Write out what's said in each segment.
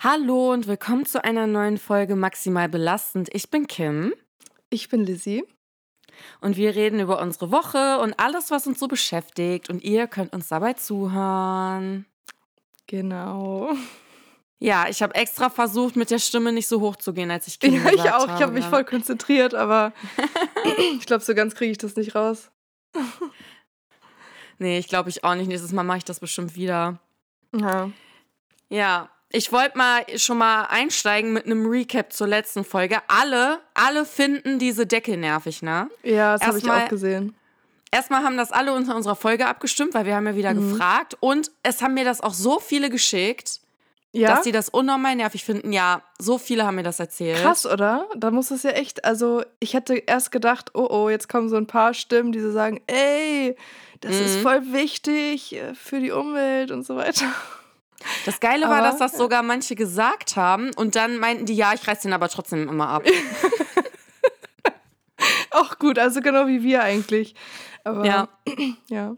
Hallo und willkommen zu einer neuen Folge Maximal Belastend. Ich bin Kim. Ich bin Lizzie. Und wir reden über unsere Woche und alles, was uns so beschäftigt. Und ihr könnt uns dabei zuhören. Genau. Ja, ich habe extra versucht, mit der Stimme nicht so hoch zu gehen, als ich Kim Ja, ich auch. Ich habe mich voll konzentriert, aber ich glaube, so ganz kriege ich das nicht raus. nee, ich glaube ich auch nicht. Nächstes Mal mache ich das bestimmt wieder. Ja. Ja, ich wollte mal schon mal einsteigen mit einem Recap zur letzten Folge. Alle, alle finden diese Decke nervig, ne? Ja, das habe ich auch gesehen. Erstmal haben das alle unter unserer Folge abgestimmt, weil wir haben ja wieder mhm. gefragt. Und es haben mir das auch so viele geschickt, ja? dass die das unnormal nervig finden. Ja, so viele haben mir das erzählt. Krass, oder? Da muss es ja echt, also ich hätte erst gedacht, oh oh, jetzt kommen so ein paar Stimmen, die so sagen, ey, das mhm. ist voll wichtig äh, für die Umwelt und so weiter. Das Geile aber, war, dass das sogar manche gesagt haben und dann meinten die, ja, ich reiß den aber trotzdem immer ab. Auch gut, also genau wie wir eigentlich. Aber ja. ja.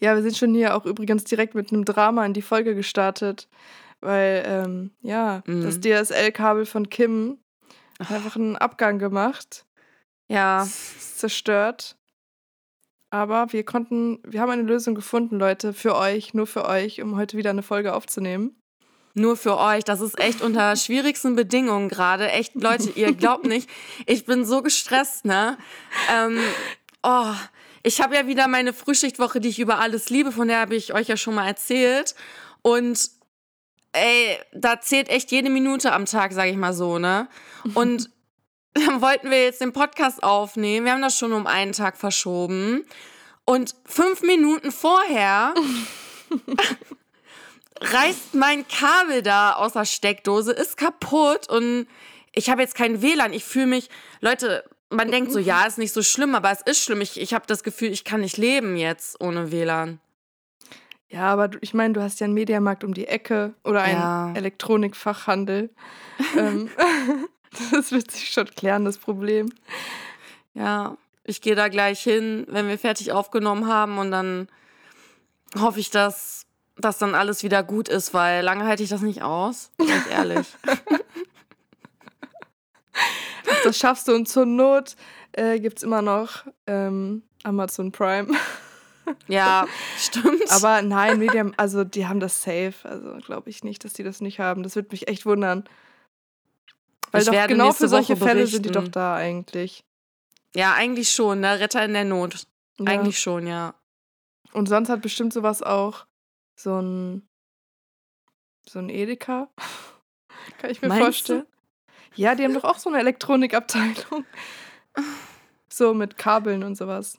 Ja, wir sind schon hier auch übrigens direkt mit einem Drama in die Folge gestartet, weil, ähm, ja, mhm. das DSL-Kabel von Kim hat einfach einen Abgang gemacht. Ja. Zerstört. Aber wir konnten, wir haben eine Lösung gefunden, Leute, für euch, nur für euch, um heute wieder eine Folge aufzunehmen. Nur für euch. Das ist echt unter schwierigsten Bedingungen gerade. Echt, Leute, ihr glaubt nicht. Ich bin so gestresst, ne? Ähm, oh, ich habe ja wieder meine Frühschichtwoche, die ich über alles liebe, von der habe ich euch ja schon mal erzählt. Und ey, da zählt echt jede Minute am Tag, sage ich mal so, ne? Und wollten wir jetzt den Podcast aufnehmen. Wir haben das schon um einen Tag verschoben. Und fünf Minuten vorher reißt mein Kabel da aus der Steckdose, ist kaputt und ich habe jetzt kein WLAN. Ich fühle mich, Leute, man denkt so, ja, ist nicht so schlimm, aber es ist schlimm. Ich, ich habe das Gefühl, ich kann nicht leben jetzt ohne WLAN. Ja, aber ich meine, du hast ja einen Mediamarkt um die Ecke oder einen ja. Elektronikfachhandel. ähm, Das wird sich schon klären, das Problem. Ja, ich gehe da gleich hin, wenn wir fertig aufgenommen haben und dann hoffe ich, dass das dann alles wieder gut ist, weil lange halte ich das nicht aus, ganz ehrlich. Ach, das schaffst du und zur Not äh, gibt es immer noch ähm, Amazon Prime. Ja, stimmt. Aber nein, Medium, also die haben das safe. Also glaube ich nicht, dass die das nicht haben. Das würde mich echt wundern. Weil ich doch genau für solche Woche Fälle sind die doch da eigentlich. Ja, eigentlich schon, ne? Retter in der Not. Ja. Eigentlich schon, ja. Und sonst hat bestimmt sowas auch so ein so ein Edeka. Kann ich mir Meinst vorstellen. Du? Ja, die haben doch auch so eine Elektronikabteilung. So mit Kabeln und sowas.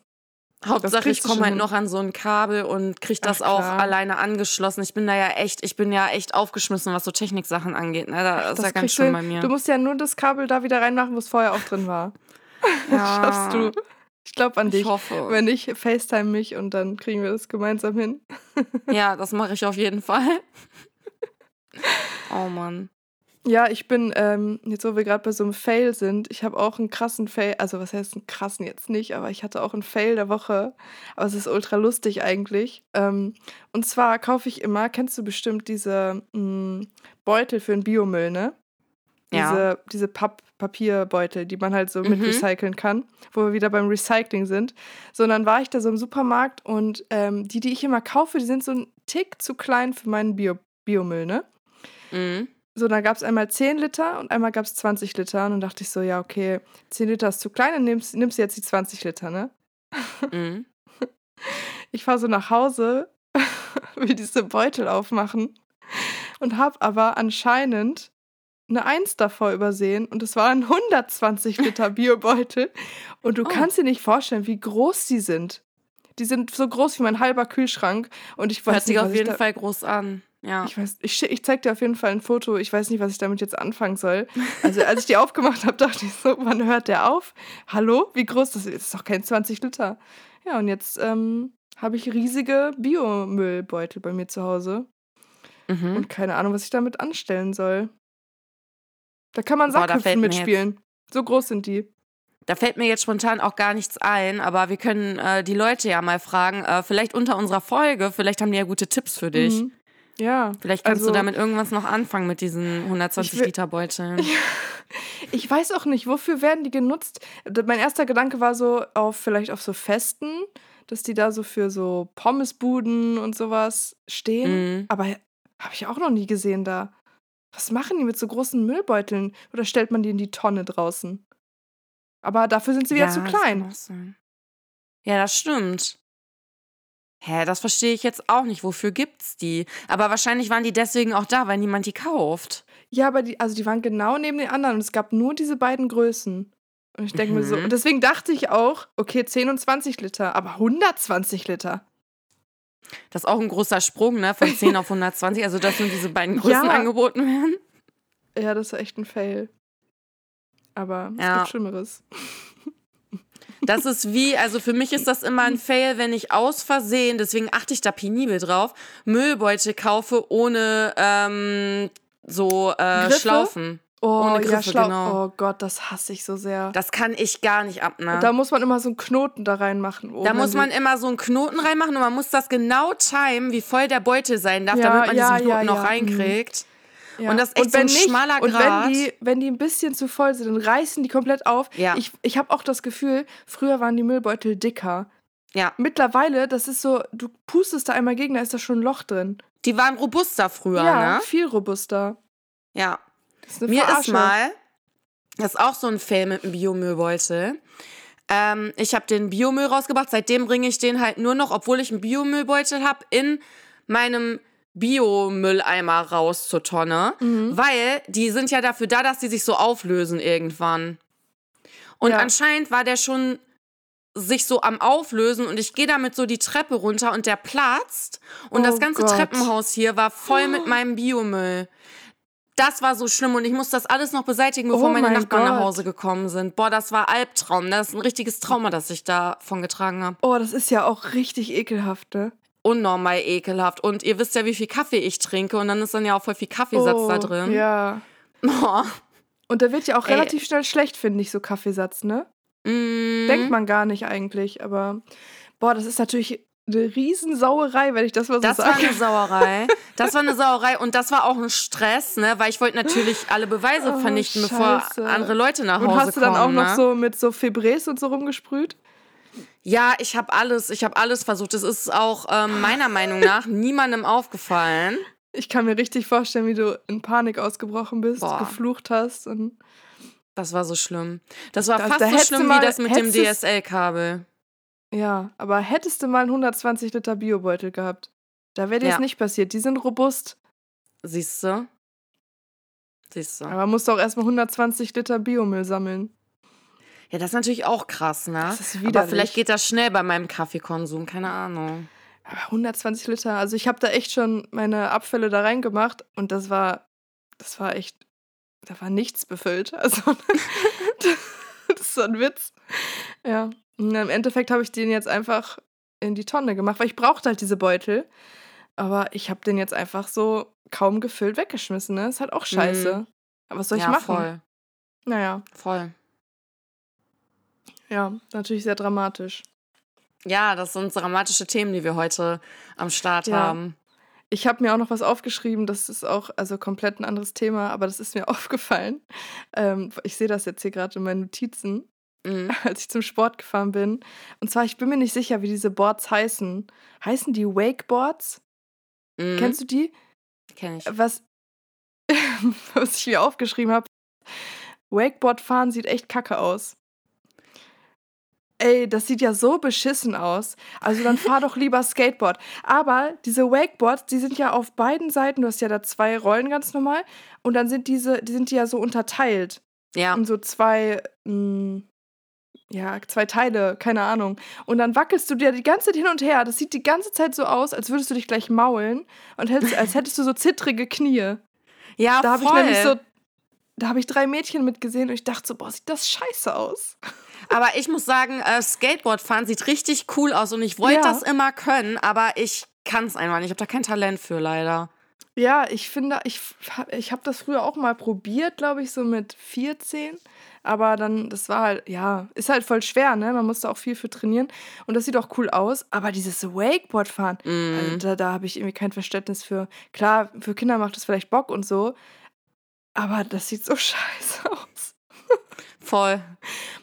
Hauptsache, ich komme halt noch an so ein Kabel und kriege das Ach, auch alleine angeschlossen. Ich bin da ja echt, ich bin ja echt aufgeschmissen, was so Techniksachen angeht. Ne? Das, Ach, ist ja ganz schön bei mir. Du musst ja nur das Kabel da wieder reinmachen, wo es vorher auch drin war. Ja. Das schaffst du. Ich glaube an dich. Ich hoffe. Wenn ich FaceTime mich und dann kriegen wir das gemeinsam hin. ja, das mache ich auf jeden Fall. oh Mann. Ja, ich bin, ähm, jetzt wo wir gerade bei so einem Fail sind, ich habe auch einen krassen Fail, also was heißt einen krassen jetzt nicht, aber ich hatte auch einen Fail der Woche, aber es ist ultra lustig eigentlich. Ähm, und zwar kaufe ich immer, kennst du bestimmt diese mh, hm, Beutel für den Biomüll, ne? Ja. Diese, diese Papp Papierbeutel, die man halt so mhm. mit recyceln kann, wo wir wieder beim Recycling sind. So, und dann war ich da so im Supermarkt und ähm, die, die ich immer kaufe, die sind so ein Tick zu klein für meinen Bio Biomüll, ne? Mhm. So, dann gab es einmal 10 Liter und einmal gab es 20 Liter. Und dann dachte ich so, ja, okay, 10 Liter ist zu klein, dann nimmst, nimmst du jetzt die 20 Liter, ne? Mhm. Ich fahre so nach Hause, will diese Beutel aufmachen und habe aber anscheinend eine Eins davor übersehen und es waren 120 Liter Biobeutel. Und du oh. kannst dir nicht vorstellen, wie groß die sind. Die sind so groß wie mein halber Kühlschrank und ich weiß Hört sich auf jeden Fall groß an. Ja. Ich weiß, ich, ich zeig dir auf jeden Fall ein Foto. Ich weiß nicht, was ich damit jetzt anfangen soll. Also, als ich die aufgemacht habe, dachte ich so, wann hört der auf? Hallo? Wie groß das ist? Das ist doch kein 20 Liter. Ja, und jetzt ähm, habe ich riesige Biomüllbeutel bei mir zu Hause. Mhm. Und keine Ahnung, was ich damit anstellen soll. Da kann man Sackhüpfen mitspielen. So groß sind die. Da fällt mir jetzt spontan auch gar nichts ein, aber wir können äh, die Leute ja mal fragen, äh, vielleicht unter unserer Folge, vielleicht haben die ja gute Tipps für dich. Mhm. Ja. Vielleicht kannst also, du damit irgendwas noch anfangen mit diesen 120 will- Liter Beuteln. Ich weiß auch nicht, wofür werden die genutzt? Mein erster Gedanke war so auf vielleicht auf so Festen, dass die da so für so Pommesbuden und sowas stehen. Mhm. Aber habe ich auch noch nie gesehen da. Was machen die mit so großen Müllbeuteln? Oder stellt man die in die Tonne draußen? Aber dafür sind sie wieder zu das kann klein. sein. Ja, das stimmt. Hä, das verstehe ich jetzt auch nicht. Wofür gibt's die? Aber wahrscheinlich waren die deswegen auch da, weil niemand die kauft. Ja, aber die, also die waren genau neben den anderen und es gab nur diese beiden Größen. Und ich denke mir so, Mhm. und deswegen dachte ich auch, okay, 10 und 20 Liter, aber 120 Liter. Das ist auch ein großer Sprung, ne? Von 10 auf 120. Also, dass nur diese beiden Größen Ja. angeboten werden. Ja, das war echt ein Fail. Aber es Ja. gibt Schlimmeres. Das ist wie, also für mich ist das immer ein Fail, wenn ich aus Versehen, deswegen achte ich da penibel drauf, Müllbeutel kaufe ohne ähm, so äh? Schlaufen. Oh, Ohne ja, Griffe, schlau. genau. Oh Gott, das hasse ich so sehr. Das kann ich gar nicht ab, ne? Da muss man immer so einen Knoten da reinmachen. Oh, Da muss man immer so einen Knoten reinmachen und man muss das genau timen, wie voll der Beutel sein darf, Ja, damit man ja, diesen Knoten ja, noch ja, mhm. Ja. Und das ist echt so ein schmaler Und Grat. wenn die, wenn die ein bisschen zu voll sind, dann reißen die komplett auf. Ja. Ich, ich habe auch das Gefühl, früher waren die Müllbeutel dicker. Ja, Mittlerweile, das ist so, du pustest da einmal gegen, da ist da schon ein Loch drin. die waren robuster früher, ja, ne? viel robuster. Ja. Das ist eine Mir ist mal, das ist auch so ein Fail mit dem Biomüllbeutel. Ähm, ich habe den Biomüll rausgebracht, seitdem bringe ich den halt nur noch, obwohl ich einen Biomüllbeutel habe, in meinem Biomülleimer raus zur Tonne, Mhm. weil die sind ja dafür da, dass die sich so auflösen irgendwann. Und Ja. anscheinend war der schon sich so am Auflösen und ich gehe damit so die Treppe runter und der platzt und Oh das ganze Gott. Treppenhaus hier war voll mit meinem Biomüll. Das war so schlimm und ich muss das alles noch beseitigen, bevor Oh meine mein Nachbarn nach Gott. Hause gekommen sind. Boah, das war Albtraum. Das ist ein richtiges Trauma, das ich davon getragen habe. Oh, das ist ja auch richtig ekelhaft, ne? Unnormal ekelhaft. Und ihr wisst ja, wie viel Kaffee ich trinke und dann ist dann ja auch voll viel Kaffeesatz oh, da drin. Ja. Boah. Und der wird ja auch Ey. relativ schnell schlecht, finde ich, so Kaffeesatz, ne? Mm. Denkt man gar nicht eigentlich, aber boah, das ist natürlich eine Riesensauerei, wenn ich das mal so Das war sage. eine Sauerei. Das war eine Sauerei und das war auch ein Stress, ne? Weil ich wollte natürlich alle Beweise Oh, vernichten, bevor Scheiße. andere Leute nach Hause Und hast du dann auch kommen. noch ne? so mit so Febrés und so rumgesprüht? Ja, ich habe alles, ich habe alles versucht. Es ist auch ähm, meiner Meinung nach niemandem aufgefallen. Ich kann mir richtig vorstellen, wie du in Panik ausgebrochen bist, Boah. geflucht hast und Das war so schlimm. Das war Da- fast da so du schlimm mal- wie das mit dem DSL-Kabel. ja, aber hättest du mal einen 120 Liter Biobeutel gehabt, da wäre dir das Ja. nicht passiert. Die sind robust, Siehst du? Siehst du? aber musst auch erstmal 120 Liter Biomüll sammeln. Ja, das ist natürlich auch krass, ne? Das ist Aber widerlich. vielleicht geht das schnell bei meinem Kaffeekonsum, keine Ahnung. Aber 120 Liter, also ich habe da echt schon meine Abfälle da reingemacht und das war, das war echt, da war nichts befüllt. Also, das ist so ein Witz. Ja, und im Endeffekt habe ich den jetzt einfach in die Tonne gemacht, weil ich brauchte halt diese Beutel. Aber ich habe den jetzt einfach so kaum gefüllt weggeschmissen, ne? Ist halt auch scheiße. Aber was soll ich Mhm. ja, machen? voll. Naja, Voll. Ja, natürlich sehr dramatisch. Ja, das sind dramatische Themen, die wir heute am Start Ja. haben. Ich habe mir auch noch was aufgeschrieben, das ist auch also komplett ein anderes Thema, aber das ist mir aufgefallen. Ähm, ich sehe das jetzt hier gerade in meinen Notizen, Mhm. als ich zum Sport gefahren bin. Und zwar, ich bin mir nicht sicher, wie diese Boards heißen. Heißen die Wakeboards? Mhm. Kennst du die? Kenn ich. Was, was ich mir aufgeschrieben habe, Wakeboard fahren sieht echt kacke aus. Ey, das sieht ja so beschissen aus. Also dann fahr doch lieber Skateboard. Aber diese Wakeboards, die sind ja auf beiden Seiten, du hast ja da zwei Rollen ganz normal. Und dann sind diese, die sind die ja so unterteilt. Ja. In so zwei, mh, ja, zwei Teile, keine Ahnung. Und dann wackelst du dir die ganze Zeit hin und her. Das sieht die ganze Zeit so aus, als würdest du dich gleich maulen und hättest, als hättest du so zittrige Knie. Ja, Da habe ich nämlich so, da habe ich drei Mädchen mitgesehen und ich dachte so, boah, sieht das scheiße aus. Aber ich muss sagen, äh, Skateboardfahren sieht richtig cool aus und ich wollte Ja. das immer können, aber ich kann es einfach nicht. Ich habe da kein Talent für, leider. Ja, ich finde, ich, ich habe das früher auch mal probiert, glaube ich, so mit 14. Aber dann, das war halt, ja, ist halt voll schwer, ne? Man musste auch viel für trainieren. Und das sieht auch cool aus. Aber dieses Wakeboard-Fahren, Mhm. also da, da habe ich irgendwie kein Verständnis für. Klar, für Kinder macht es vielleicht Bock und so. Aber das sieht so scheiße aus. Voll.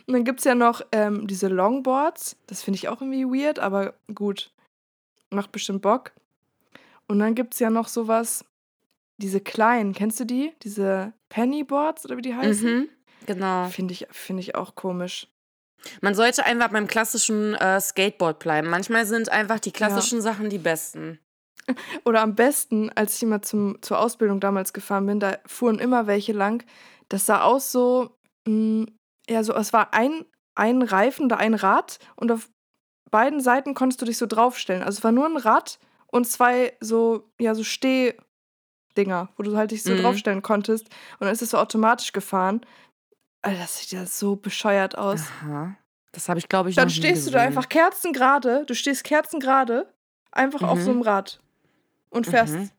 Und dann gibt es ja noch ähm, diese Longboards. Das finde ich auch irgendwie weird, aber gut. Macht bestimmt Bock. Und dann gibt es ja noch sowas, diese kleinen, kennst du die? Diese Pennyboards oder wie die heißen? Mhm. Genau. Finde ich, find ich auch komisch. Man sollte einfach beim klassischen äh, Skateboard bleiben. Manchmal sind einfach die klassischen Sachen die besten. Oder am besten, als ich immer zum, zur Ausbildung damals gefahren bin, da fuhren immer welche lang. Das sah aus so, ja, so, es war ein, ein Reifen oder ein Rad und auf beiden Seiten konntest du dich so draufstellen. Also es war nur ein Rad und zwei so, ja, so Stehdinger, wo du halt dich so Mhm. draufstellen konntest. Und dann ist es so automatisch gefahren. Alter, das sieht ja so bescheuert aus. Aha. Das habe ich, glaube ich, Dann stehst du da einfach kerzengerade, du stehst kerzengerade, einfach auf Mhm. so einem Rad und fährst Mhm.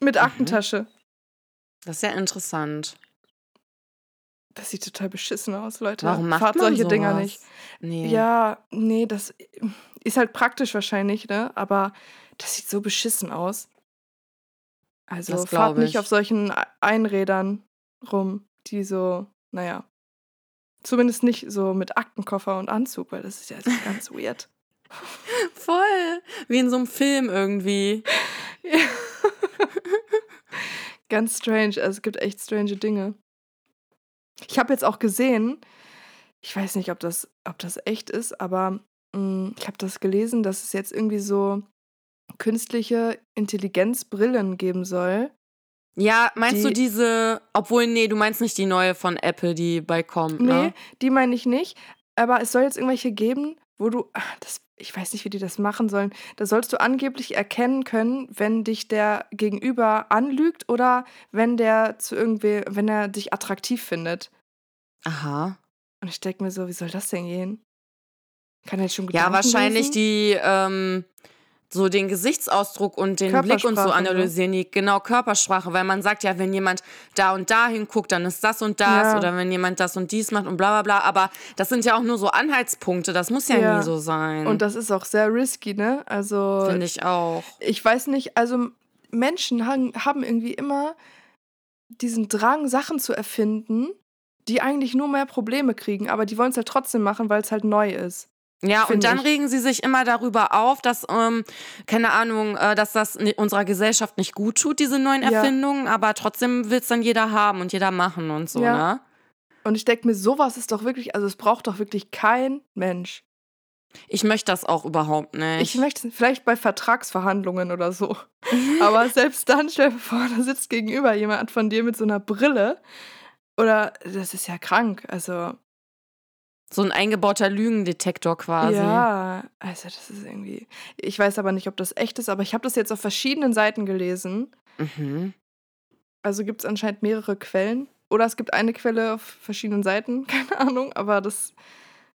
mit Aktentasche. Das ist ja interessant. Das sieht total beschissen aus, Leute. Warum macht Fahrt man solche sowas? Dinger nicht. Nee. Ja, nee, das ist halt praktisch wahrscheinlich, ne? Aber das sieht so beschissen aus. Also fahrt nicht ich. auf solchen Einrädern rum, die so, naja. Zumindest nicht so mit Aktenkoffer und Anzug, weil das ist ja ganz weird. Voll. Wie in so einem Film irgendwie. Ganz strange. Also es gibt echt strange Dinge. Ich habe jetzt auch gesehen, ich weiß nicht, ob das, ob das echt ist, aber mh, ich habe das gelesen, dass es jetzt irgendwie so künstliche Intelligenzbrillen geben soll. Ja, meinst du Die- diese, obwohl, nee, du meinst nicht die neue von Apple, die bald kommt, Nee, ne? die meine ich nicht. Aber es soll jetzt irgendwelche geben, wo du, ah, das, ich weiß nicht, wie die das machen sollen. Da sollst du angeblich erkennen können, wenn dich der Gegenüber anlügt oder wenn der zu irgendwie, wenn er dich attraktiv findet. Aha. Und ich denke mir so, wie soll das denn gehen? Kann er jetzt schon Ja, Gedanken wahrscheinlich lesen? die, ähm, so den Gesichtsausdruck und den Blick und so ne? analysieren, die genau Körpersprache, weil man sagt ja, wenn jemand da und da hinguckt, dann ist das und das Ja. oder wenn jemand das und dies macht und bla bla bla, aber das sind ja auch nur so Anhaltspunkte, das muss ja, Ja. nie so sein. Und das ist auch sehr risky, ne? Also finde ich auch. ich weiß nicht, also Menschen haben, haben irgendwie immer diesen Drang, Sachen zu erfinden, die eigentlich nur mehr Probleme kriegen, aber die wollen es halt trotzdem machen, weil es halt neu ist. Ja, und dann ich. regen sie sich immer darüber auf, dass, ähm, keine Ahnung, äh, dass das unserer Gesellschaft nicht gut tut, diese neuen Ja. Erfindungen, aber trotzdem will es dann jeder haben und jeder machen und so, Ja. ne? Und ich denke mir, sowas ist doch wirklich, also es braucht doch wirklich kein Mensch. Ich möchte das auch überhaupt nicht. Ich möchte vielleicht bei Vertragsverhandlungen oder so. Aber selbst dann, stell dir vor, da sitzt gegenüber jemand von dir mit so einer Brille. Oder das ist ja krank. Also, so ein eingebauter Lügendetektor quasi. ja, also das ist irgendwie. Ich weiß aber nicht, ob das echt ist, aber ich habe das jetzt auf verschiedenen Seiten gelesen. Mhm. Also gibt es anscheinend mehrere Quellen. Oder es gibt eine Quelle auf verschiedenen Seiten, keine Ahnung, aber das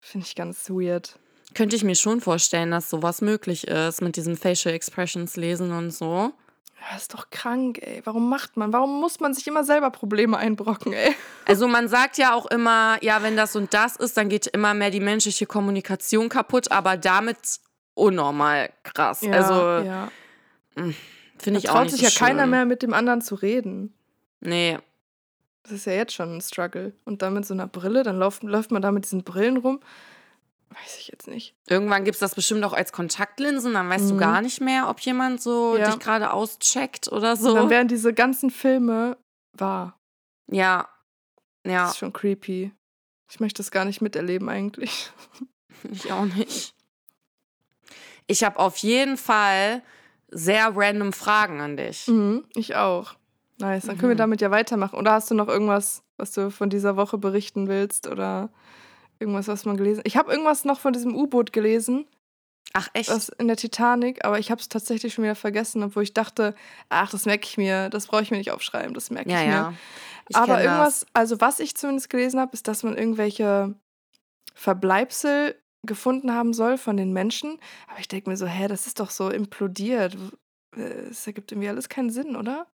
finde ich ganz weird. Könnte ich mir schon vorstellen, dass sowas möglich ist mit diesem Facial Expressions lesen und so. Ja, ist doch krank, ey. Warum macht man? Warum muss man sich immer selber Probleme einbrocken, ey? Also man sagt ja auch immer, ja, wenn das und das ist, dann geht immer mehr die menschliche Kommunikation kaputt, aber damit unnormal krass. also ja. finde Da ich auch traut nicht sich so ja keiner schön. mehr mit dem anderen zu reden. Nee, Das ist ja jetzt schon ein Struggle. Und dann mit so einer Brille, dann läuft, läuft man da mit diesen Brillen rum. Weiß ich jetzt nicht. irgendwann gibt es das bestimmt auch als Kontaktlinsen, dann weißt du Mhm. gar nicht mehr, ob jemand so Ja. dich gerade auscheckt oder Und so. dann wären diese ganzen Filme wahr. ja. Das Ja, ist schon creepy. Ich möchte das gar nicht miterleben eigentlich. ich auch nicht. Ich habe auf jeden Fall sehr random Fragen an dich. Mhm, ich auch. Nice. Dann können wir Mhm. damit ja weitermachen. Oder hast du noch irgendwas, was du von dieser Woche berichten willst? Oder irgendwas, was man gelesen Ich habe irgendwas noch von diesem U-Boot gelesen. Ach echt? Das in der Titanic, aber ich habe es tatsächlich schon wieder vergessen, obwohl ich dachte, ach, das merke ich mir, das brauche ich mir nicht aufschreiben, das merke ja, ich mir. ja. Ich aber irgendwas, also was ich zumindest gelesen habe, ist, dass man irgendwelche Verbleibsel gefunden haben soll von den Menschen. Aber ich denke mir so, hä, das ist doch so implodiert. äh, es ergibt irgendwie alles keinen Sinn, oder?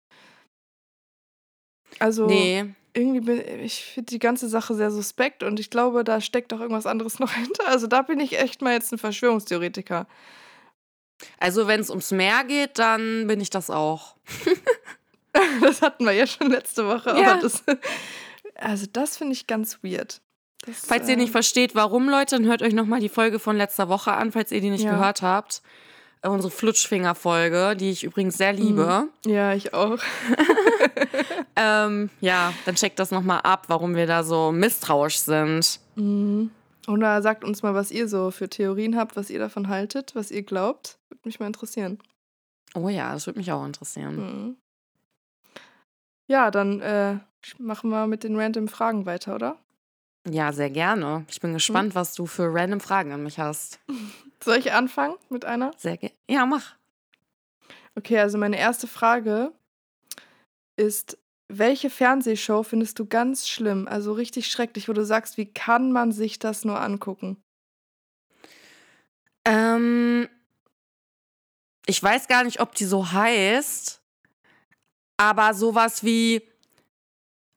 Also, Nee. Irgendwie bin ich finde die ganze Sache sehr suspekt und ich glaube, da steckt auch irgendwas anderes noch hinter. Also, da bin ich echt mal jetzt ein Verschwörungstheoretiker. Also, wenn es ums Meer geht, dann bin ich das auch. Das hatten wir ja schon letzte Woche, Ja. das also, das finde ich ganz weird. Das, Falls ihr nicht versteht, warum, Leute, dann hört euch nochmal die Folge von letzter Woche an, falls ihr die nicht Ja. gehört habt. Unsere Flutschfinger-Folge, die ich übrigens sehr liebe. Ja, ich auch. Ähm, ja, dann checkt das nochmal ab, warum wir da so misstrauisch sind. Oder sagt uns mal, was ihr so für Theorien habt, was ihr davon haltet, was ihr glaubt. Würde mich mal interessieren. Oh ja, das würde mich auch interessieren. Mhm. Ja, dann äh, machen wir mit den random Fragen weiter, oder? Ja, sehr gerne. Ich bin gespannt, was du für random Fragen an mich hast. Soll ich anfangen mit einer? Sehr gerne. Ja, mach. Okay, also meine erste Frage ist, welche Fernsehshow findest du ganz schlimm, also richtig schrecklich, wo du sagst, wie kann man sich das nur angucken? Ähm, ich weiß gar nicht, ob die so heißt, aber sowas wie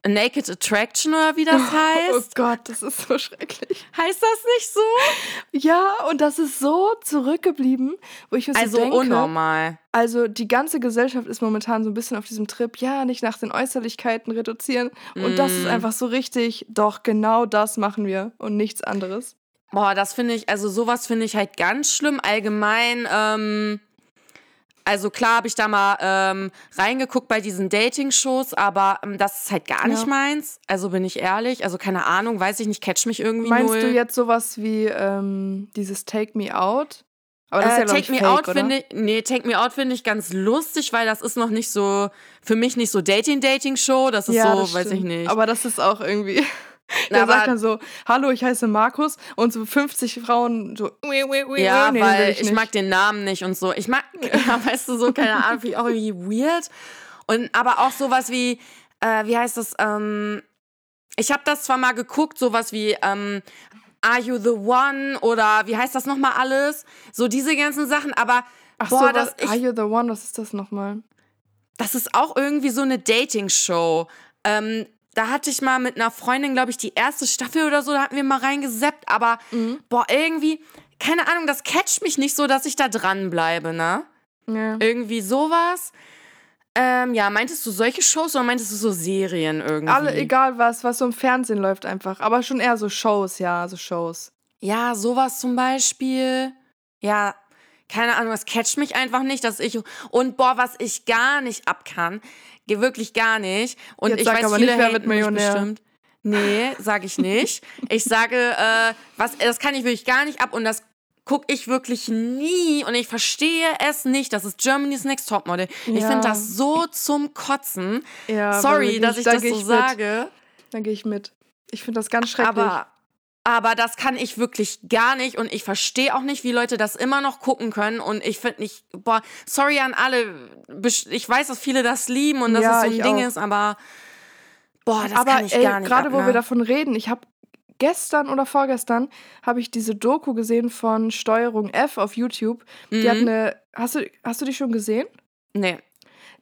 Naked Attraction oder wie das Oh heißt. Gott, das ist so schrecklich. Heißt das nicht so? Ja, und das ist so zurückgeblieben, wo ich mir so Also denke, unnormal. also die ganze Gesellschaft ist momentan so ein bisschen auf diesem Trip, ja, nicht nach den Äußerlichkeiten reduzieren. Und das ist Mm. einfach so richtig, doch, genau das machen wir und nichts anderes. Boah, das finde ich, also sowas finde ich halt ganz schlimm. Allgemein, ähm, also klar habe ich da mal ähm, reingeguckt bei diesen Dating-Shows, aber ähm, das ist halt gar nicht Ja. meins. Also bin ich ehrlich. Also keine Ahnung, weiß ich nicht, catch mich irgendwie Meinst null. du jetzt sowas wie ähm, dieses Take Me Out? Aber das ist ja, äh, Take Me fake, Out finde ich, nee, Take Me Out finde ich ganz lustig, weil das ist noch nicht so, für mich nicht so Dating-Dating-Show. Das ist ja, so, das weiß ich nicht. Aber das ist auch irgendwie. Na, Der sagt dann so, hallo, ich heiße Markus und so 50 Frauen so, "Ui, ui, ui, Ja, nee, weil ich, nicht." mag den Namen nicht und so. Ich mag, ja, weißt du, so, keine Ahnung, ich auch irgendwie weird. Und aber auch sowas wie, äh, wie heißt das, ähm, ich habe das zwar mal geguckt, sowas wie, ähm, Are You the One oder wie heißt das nochmal alles? So diese ganzen Sachen, aber Ach boah, so, das, was, Are ich, You the One? Was ist das nochmal? das ist auch irgendwie so eine Dating-Show. Ähm, da hatte ich mal mit einer Freundin, glaube ich, die erste Staffel oder so, da hatten wir mal reingeseppt, aber Mhm. boah, irgendwie, keine Ahnung, das catcht mich nicht so, dass ich da dranbleibe, ne? Ja. Irgendwie sowas. Ähm, ja, meintest du solche Shows oder meintest du so Serien irgendwie? Alle, egal was, was so im Fernsehen läuft einfach. Aber schon eher so Shows, ja, so Shows. Ja, sowas zum Beispiel. Ja, keine Ahnung, das catcht mich einfach nicht, dass ich. Und boah, was ich gar nicht abkann, wirklich gar nicht. Und Jetzt ich sag weiß, aber viele nicht, wer wird Millionär. bestimmt. Nee, sage ich nicht. Ich sage, äh, was, das kann ich wirklich gar nicht ab und das gucke ich wirklich nie und ich verstehe es nicht. Das ist Germany's Next Topmodel. Ich Ja. finde das so zum Kotzen. Ja, Sorry, dass ich- ich da das geh so ich sage. Da gehe ich mit. Ich finde das ganz schrecklich. Aber, aber das kann ich wirklich gar nicht und ich verstehe auch nicht, wie Leute das immer noch gucken können. Und ich finde nicht, boah, sorry an alle. Ich weiß, dass viele das lieben und dass Ja, es so ein Ding auch. ist, aber boah, das aber kann ich ey, gar nicht. gerade ab, wo ne? wir davon reden, ich habe gestern oder vorgestern habe ich diese Doku gesehen von Steuerung F auf YouTube. Die hat Mhm. eine. Hast du, hast du die schon gesehen? Nee.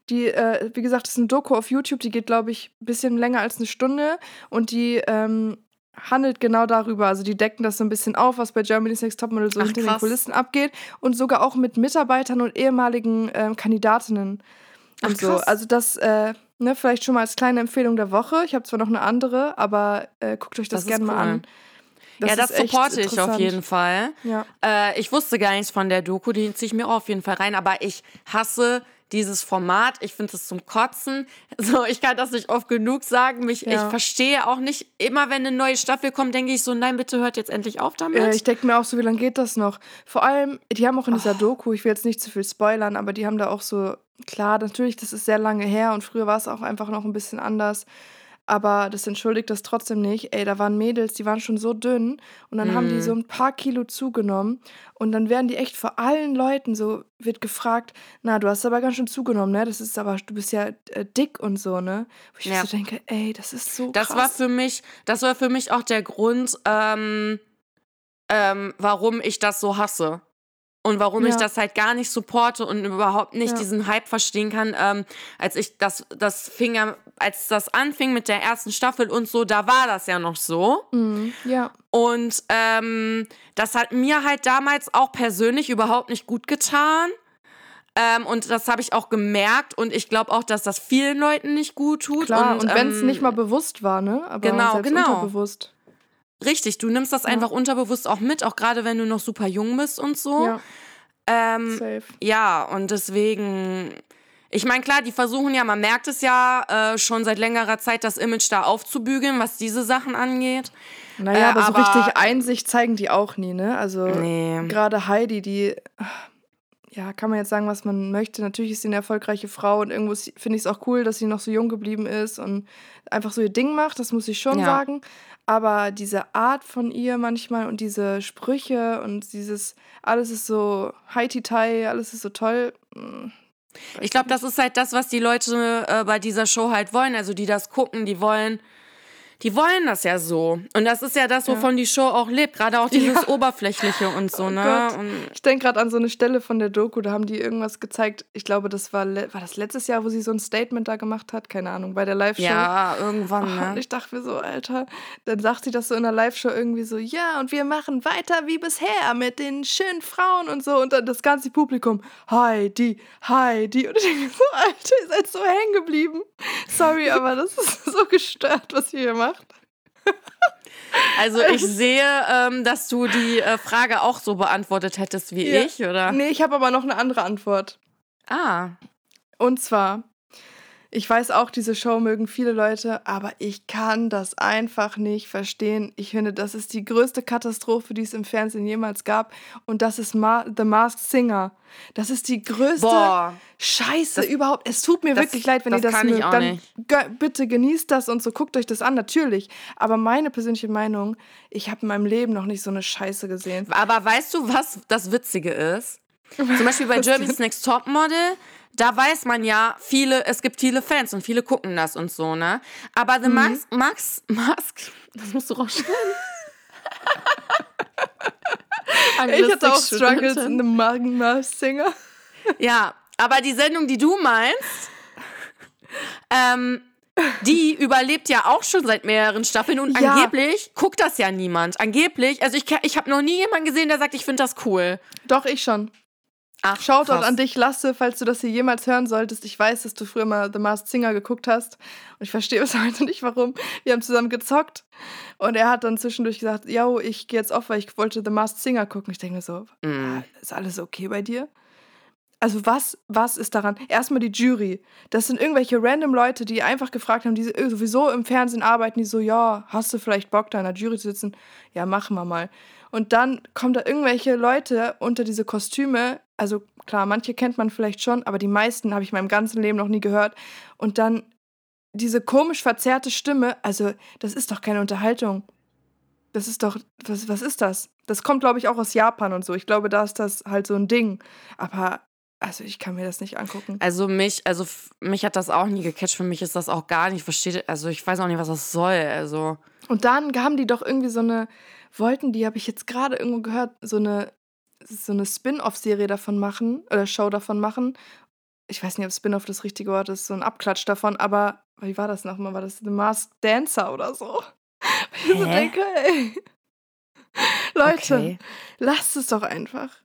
Die, äh, wie gesagt, das ist eine Doku auf YouTube, die geht, glaube ich, ein bisschen länger als eine Stunde und die ähm, handelt genau darüber. Also die decken das so ein bisschen auf, was bei Germany's Next Topmodel so Ach, hinter den. Kulissen abgeht und sogar auch mit Mitarbeitern und ehemaligen ähm, Kandidatinnen und Ach, so. krass. Also das, äh, ne, vielleicht schon mal als kleine Empfehlung der Woche. Ich habe zwar noch eine andere, aber äh, guckt euch das, Das gerne mal cool. an. ja, das ist echt supporte ich auf jeden Fall. Ja. Äh, ich wusste gar nichts von der Doku, die ziehe ich mir auch auf jeden Fall rein, aber ich hasse dieses Format. Ich finde es zum Kotzen. So, ich kann das nicht oft genug sagen. Mich, Ja. Ich verstehe auch nicht, immer wenn eine neue Staffel kommt, denke ich so, nein, bitte hört jetzt endlich auf damit. Äh, ich denke mir auch so, wie lange geht das noch? Vor allem, die haben auch in Oh. dieser Doku, ich will jetzt nicht zu viel spoilern, aber die haben da auch so, klar, natürlich, das ist sehr lange her und früher war es auch einfach noch ein bisschen anders. Aber das entschuldigt das trotzdem nicht. Ey, da waren Mädels, die waren schon so dünn und dann haben die Mhm. so ein paar Kilo zugenommen und dann werden die echt vor allen Leuten so, wird gefragt, na, du hast aber ganz schön zugenommen, ne? Das ist aber, du bist ja äh, dick und so, ne? Wo ich Ja. so denke, ey, das ist so Das krass. war für mich, das war für mich auch der Grund, ähm, ähm, warum ich das so hasse. Und warum Ja. ich das halt gar nicht supporte und überhaupt nicht Ja. diesen Hype verstehen kann. Ähm, als ich das, das fing ja, als das anfing mit der ersten Staffel und so, da war das ja noch so. Mhm. Ja. Und ähm, das hat mir halt damals auch persönlich überhaupt nicht gut getan. Ähm, und das habe ich auch gemerkt und ich glaube auch, dass das vielen Leuten nicht gut tut. Klar, und, wenn es ähm, nicht mal bewusst war, ne? Aber genau, selbst genau. unterbewusst. Richtig, du nimmst das einfach unterbewusst auch mit, auch gerade wenn du noch super jung bist und so. Ja, Ähm, safe. ja, und deswegen, ich meine, klar, die versuchen ja, man merkt es ja äh, schon seit längerer Zeit, das Image da aufzubügeln, was diese Sachen angeht. Naja, Äh, aber so aber- richtig Einsicht zeigen die auch nie, ne? Also Nee. gerade Heidi, die, ja, kann man jetzt sagen, was man möchte. Natürlich ist sie eine erfolgreiche Frau und irgendwo finde ich es auch cool, dass sie noch so jung geblieben ist und einfach so ihr Ding macht, das muss ich schon Ja. sagen. Aber diese Art von ihr manchmal und diese Sprüche und dieses, alles ist so Haiti-Tai, alles ist so toll. mm, Ich glaube, das ist halt das, was die Leute äh, bei dieser Show halt wollen. Also die das gucken, die wollen, die wollen das ja so. Und das ist ja das, wovon die Show auch lebt. Gerade auch dieses Oberflächliche und so, Oh ne? Und Ich denke gerade an so eine Stelle von der Doku, da haben die irgendwas gezeigt. Ich glaube, das war, war das letztes Jahr, wo sie so ein Statement da gemacht hat. Keine Ahnung, bei der Live-Show. ja, irgendwann, Oh, und ne? ich dachte mir so, Alter, dann sagt sie das so in der Live-Show irgendwie so, ja, und wir machen weiter wie bisher mit den schönen Frauen und so. Und dann das ganze Publikum, Heidi, Heidi. Und ich denke mir so, Alter, ihr seid so hängen geblieben. Sorry, aber das ist so gestört, was ihr hier macht. Also ich sehe, ähm, dass du die äh, Frage auch so beantwortet hättest wie Ja. ich, oder? Nee, ich habe aber noch eine andere Antwort. Ah. Und zwar, ich weiß auch, diese Show mögen viele Leute, aber ich kann das einfach nicht verstehen. Ich finde, das ist die größte Katastrophe, die es im Fernsehen jemals gab. Und das ist Ma The Masked Singer. Das ist die größte Boah. Scheiße Das- überhaupt. Es tut mir das- wirklich leid, wenn das ihr das kann ich mögt. auch Dann nicht. bitte genießt das und so, guckt euch das an, natürlich. Aber meine persönliche Meinung, ich habe in meinem Leben noch nicht so eine Scheiße gesehen. Aber weißt du, was das Witzige ist? Zum Beispiel bei Jeremy's Next Topmodel, da weiß man ja, viele, es gibt viele Fans und viele gucken das und so, ne? Aber Mhm. The Max, Max, Mask, das musst du rausschneiden. Ich hatte auch. Struggles in The Masked Singer. Ja, aber die Sendung, die du meinst, ähm, die überlebt ja auch schon seit mehreren Staffeln und Ja. angeblich guckt das ja niemand. Angeblich, also ich, ich habe noch nie jemanden gesehen, der sagt, ich finde das cool. Doch, ich schon. Ach, Shoutout krass. an dich, Lasse, falls du das hier jemals hören solltest. Ich weiß, dass du früher mal The Masked Singer geguckt hast. Und ich verstehe bis heute nicht, warum. Wir haben zusammen gezockt. Und er hat dann zwischendurch gesagt, yo, ich gehe jetzt auf, weil ich wollte The Masked Singer gucken. Ich denke mir so, Mm. ist alles okay bei dir? Also was, was ist daran? Erstmal die Jury. Das sind irgendwelche random Leute, die einfach gefragt haben, die sowieso im Fernsehen arbeiten, die so, ja, hast du vielleicht Bock, da in der Jury zu sitzen? Ja, machen wir mal. Und dann kommen da irgendwelche Leute unter diese Kostüme. Also klar, manche kennt man vielleicht schon, aber die meisten habe ich in meinem ganzen Leben noch nie gehört. Und dann diese komisch verzerrte Stimme, also das ist doch keine Unterhaltung. Das ist doch, was, was ist das? Das kommt, glaube ich, auch aus Japan und so. Ich glaube, da ist das halt so ein Ding. Aber, also ich kann mir das nicht angucken. Also mich, also mich hat das auch nie gecatcht. Für mich ist das auch gar nicht versteht. Also ich weiß auch nicht, was das soll. Also Und dann haben die doch irgendwie so eine, wollten die, habe ich jetzt gerade irgendwo gehört, so eine, so eine Spin-off-Serie davon machen, oder Show davon machen. Ich weiß nicht, ob Spin-off das richtige Wort ist, so ein Abklatsch davon, aber wie war das nochmal? War das The Masked Dancer oder so? Ich so denke, ey. Leute, okay. lasst es doch einfach.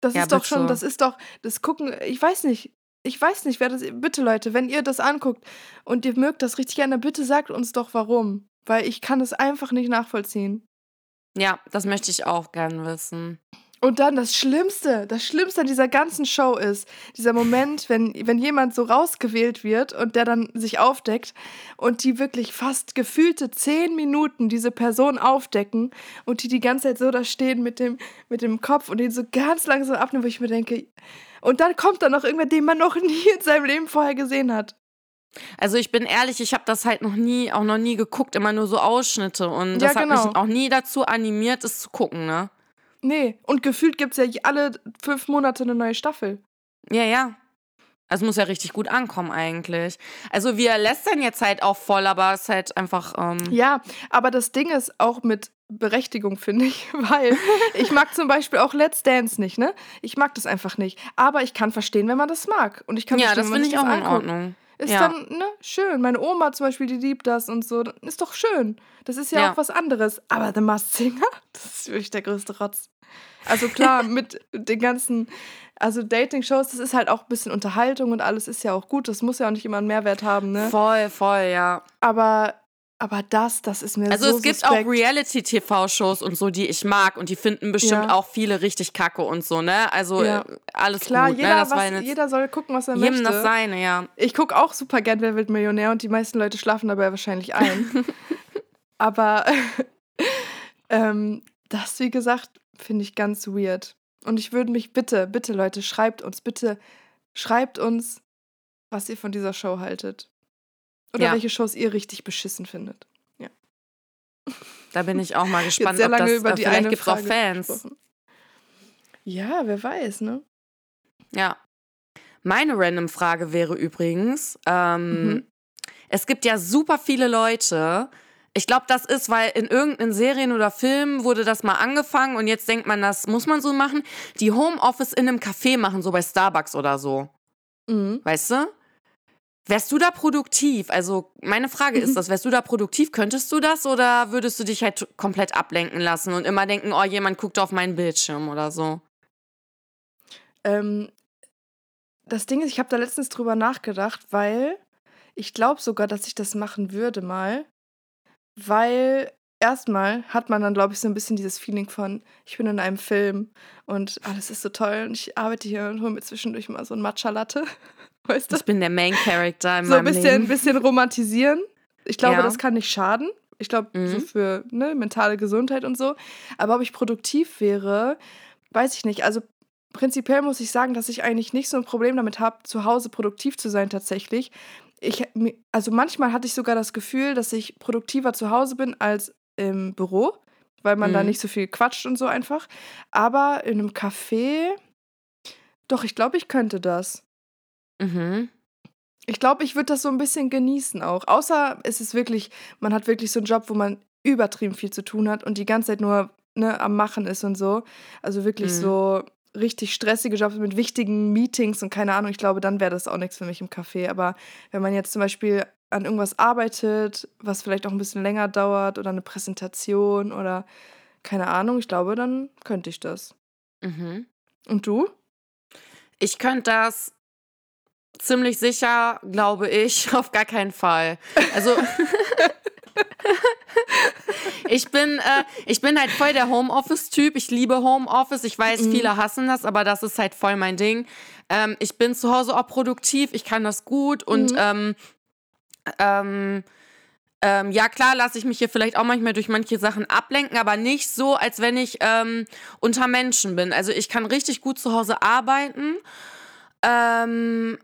Das Ja, ist doch schon, das ist doch, das gucken, ich weiß nicht, ich weiß nicht, wer das, bitte Leute, wenn ihr das anguckt und ihr mögt das richtig gerne, bitte sagt uns doch warum. Weil ich kann es einfach nicht nachvollziehen. Ja, das möchte ich auch gern wissen. Und dann das Schlimmste, das Schlimmste an dieser ganzen Show ist, dieser Moment, wenn, wenn jemand so rausgewählt wird und der dann sich aufdeckt und die wirklich fast gefühlte zehn Minuten diese Person aufdecken und die die ganze Zeit so da stehen mit dem, mit dem Kopf und den so ganz langsam abnehmen, wo ich mir denke, und dann kommt da noch irgendwer, den man noch nie in seinem Leben vorher gesehen hat. Also ich bin ehrlich, ich habe das halt noch nie, auch noch nie geguckt, immer nur so Ausschnitte und Ja, das hat genau. mich auch nie dazu animiert, es zu gucken, ne? Nee, und gefühlt gibt es ja alle fünf Monate eine neue Staffel. Ja, ja. Also muss ja richtig gut ankommen eigentlich. Also wir lästern jetzt halt auch voll, aber es ist halt einfach, ähm, Ja, aber das Ding ist auch mit Berechtigung, finde ich, weil ich mag zum Beispiel auch Let's Dance nicht, ne? Ich mag das einfach nicht. Aber ich kann verstehen, wenn man das mag. Und ich kann Ja, verstehen, das wenn man ich auch das in anguckt. Ordnung. Ist Ja. dann, ne, schön. Meine Oma zum Beispiel, die liebt das und so. Ist doch schön. Das ist ja, Ja. auch was anderes. Aber The Masked Singer, das ist wirklich der größte Rotz. Also klar, mit den ganzen, also Dating-Shows, das ist halt auch ein bisschen Unterhaltung und alles ist ja auch gut. Das muss ja auch nicht immer einen Mehrwert haben, ne? Voll, voll, ja. Aber, aber das, das ist mir Also so es gibt suspekt. auch Reality-TV-Shows und so, die ich mag und die finden bestimmt Ja. auch viele richtig kacke und so, ne? Also Ja. äh, alles Klar, gut, jeder, ne? Das war was, jeder soll gucken, was er jedem möchte. das seine, ja. Ich gucke auch super gern Wer wird Millionär und die meisten Leute schlafen dabei wahrscheinlich ein. Aber ähm, das, wie gesagt, finde ich ganz weird. Und ich würde mich bitte, bitte Leute, schreibt uns, bitte, schreibt uns, was ihr von dieser Show haltet. Oder Ja. welche Shows ihr richtig beschissen findet. Da bin ich auch mal gespannt, sehr ob lange das, über äh, die vielleicht gibt es auch Fans. gesprochen. Ja, wer weiß, ne? Ja. Meine random Frage wäre übrigens, ähm, Mhm. es gibt ja super viele Leute, ich glaube, das ist, weil in irgendeinen Serien oder Filmen wurde das mal angefangen und jetzt denkt man, das muss man so machen, die Homeoffice in einem Café machen, so bei Starbucks oder so. Mhm. Weißt du? Wärst du da produktiv? Also, meine Frage Mhm. ist das, wärst du da produktiv? Könntest du das oder würdest du dich halt komplett ablenken lassen und immer denken, oh, jemand guckt auf meinen Bildschirm oder so? Ähm, das Ding ist, ich habe da letztens drüber nachgedacht, weil ich glaube sogar, dass ich das machen würde mal. Weil erstmal hat man dann, glaube ich, so ein bisschen dieses Feeling von, ich bin in einem Film und alles ist so toll und ich arbeite hier und hole mir zwischendurch mal so ein Matcha-Latte. Weißt du? Ich bin der Main Character in So ein bisschen, Leben. bisschen romantisieren. Ich glaube, Ja. das kann nicht schaden. Ich glaube, so Mhm. für ne, mentale Gesundheit und so. Aber ob ich produktiv wäre, weiß ich nicht. Also prinzipiell muss ich sagen, dass ich eigentlich nicht so ein Problem damit habe, zu Hause produktiv zu sein tatsächlich. Ich, also manchmal hatte ich sogar das Gefühl, dass ich produktiver zu Hause bin als im Büro, weil man da Mhm. nicht so viel quatscht und so einfach. Aber in einem Café, doch, ich glaube, ich könnte das. Mhm. Ich glaube, ich würde das so ein bisschen genießen auch. Außer es ist wirklich, man hat wirklich so einen Job, wo man übertrieben viel zu tun hat und die ganze Zeit nur ne, am Machen ist und so. Also wirklich Mhm. so richtig stressige Jobs mit wichtigen Meetings und keine Ahnung. Ich glaube, dann wäre das auch nichts für mich im Café. Aber wenn man jetzt zum Beispiel an irgendwas arbeitet, was vielleicht auch ein bisschen länger dauert oder eine Präsentation oder keine Ahnung, ich glaube, dann könnte ich das. Mhm. Und du? Ich könnte das ziemlich sicher, glaube ich, auf gar keinen Fall. Also ich bin, äh, ich bin halt voll der Homeoffice-Typ. Ich liebe Homeoffice. Ich weiß, Mhm. viele hassen das, aber das ist halt voll mein Ding. Ähm, ich bin zu Hause auch produktiv. Ich kann das gut und Mhm. ähm, ähm, ähm, ja, klar, lasse ich mich hier vielleicht auch manchmal durch manche Sachen ablenken, aber nicht so, als wenn ich ähm, unter Menschen bin. Also ich kann richtig gut zu Hause arbeiten. Ähm,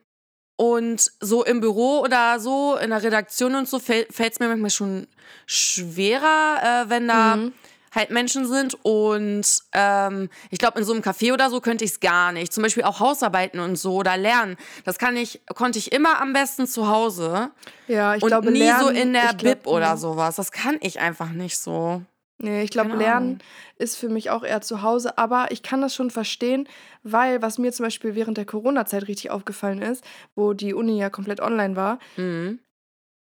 und so im Büro oder so, in der Redaktion und so, fällt es mir manchmal schon schwerer, äh, wenn da Mhm. halt Menschen sind. Und ähm, ich glaube, in so einem Café oder so könnte ich es gar nicht. Zum Beispiel auch Hausarbeiten und so oder lernen. Das kann ich, konnte ich immer am besten zu Hause. Ja, ich und glaube, nie lernen, so in der Bib oder ja. sowas. Das kann ich einfach nicht so. Nee, ich glaube, Lernen ist für mich auch eher zu Hause, aber ich kann das schon verstehen, weil was mir zum Beispiel während der Corona-Zeit richtig aufgefallen ist, wo die Uni ja komplett online war, Mhm.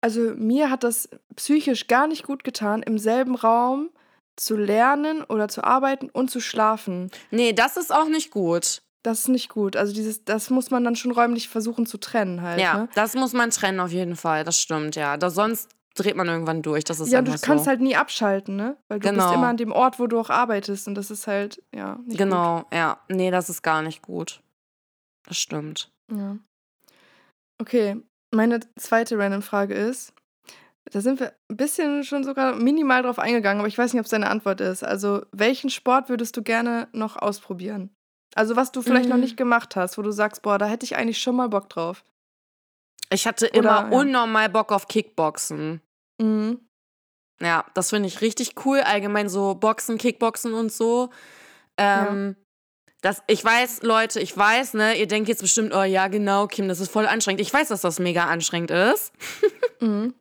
also mir hat das psychisch gar nicht gut getan, im selben Raum zu lernen oder zu arbeiten und zu schlafen. Nee, das ist auch nicht gut. Das ist nicht gut. Also dieses, das muss man dann schon räumlich versuchen zu trennen halt. Ja, Ne? das muss man trennen auf jeden Fall. Das stimmt, ja. Da, sonst dreht man irgendwann durch. Das ist Ja, du kannst so. halt nie abschalten, ne? Weil du Genau. bist immer an dem Ort, wo du auch arbeitest und das ist halt, ja, nicht gut. Genau, ja. Nee, das ist gar nicht gut. Das stimmt. Ja. Okay, meine zweite random Frage ist, da sind wir ein bisschen schon sogar minimal drauf eingegangen, aber ich weiß nicht, ob es deine Antwort ist. Also, welchen Sport würdest du gerne noch ausprobieren? Also, was du vielleicht noch Mm. nicht gemacht hast, wo du sagst, boah, da hätte ich eigentlich schon mal Bock drauf. Ich hatte Oder, immer ja. unnormal Bock auf Kickboxen. Mhm. Ja, das finde ich richtig cool. Allgemein so Boxen, Kickboxen und so. Ähm, das, ich weiß, Leute, ich weiß, ne, ihr denkt jetzt bestimmt, oh ja, genau, Kim, das ist voll anstrengend. Ich weiß, dass das mega anstrengend ist. Mhm.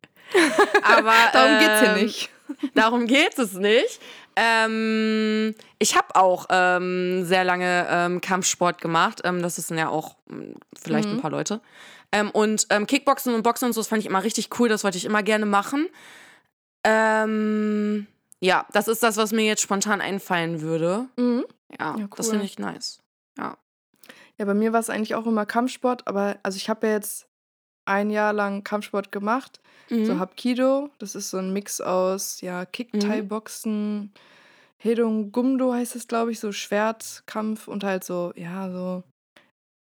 Aber Darum geht's hier ähm, nicht. darum geht es nicht. Ähm, ich habe auch ähm, sehr lange ähm, Kampfsport gemacht. Ähm, das ist ja auch hm, vielleicht mhm. ein paar Leute. Ähm, und ähm, Kickboxen und Boxen und so, das fand ich immer richtig cool. Das wollte ich immer gerne machen. ja, das ist das, was mir jetzt spontan einfallen würde. Mhm. Ja, ja cool. das finde ich nice. Ja. Ja, bei mir war es eigentlich auch immer Kampfsport, aber also ich habe ja jetzt ein Jahr lang Kampfsport gemacht. Mhm. So Hapkido, das ist so ein Mix aus ja, Kick-Thai-Boxen, mhm. Hedung Gumdo heißt es, glaube ich, so Schwertkampf und halt so, ja, so.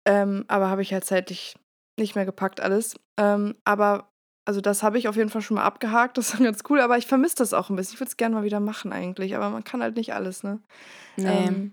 Ähm, aber habe ich halt zeitlich nicht mehr gepackt alles. Ähm, aber also das habe ich auf jeden Fall schon mal abgehakt. Das ist ganz cool, aber ich vermisse das auch ein bisschen. Ich würde es gerne mal wieder machen eigentlich, aber man kann halt nicht alles, ne? Nee. Ähm,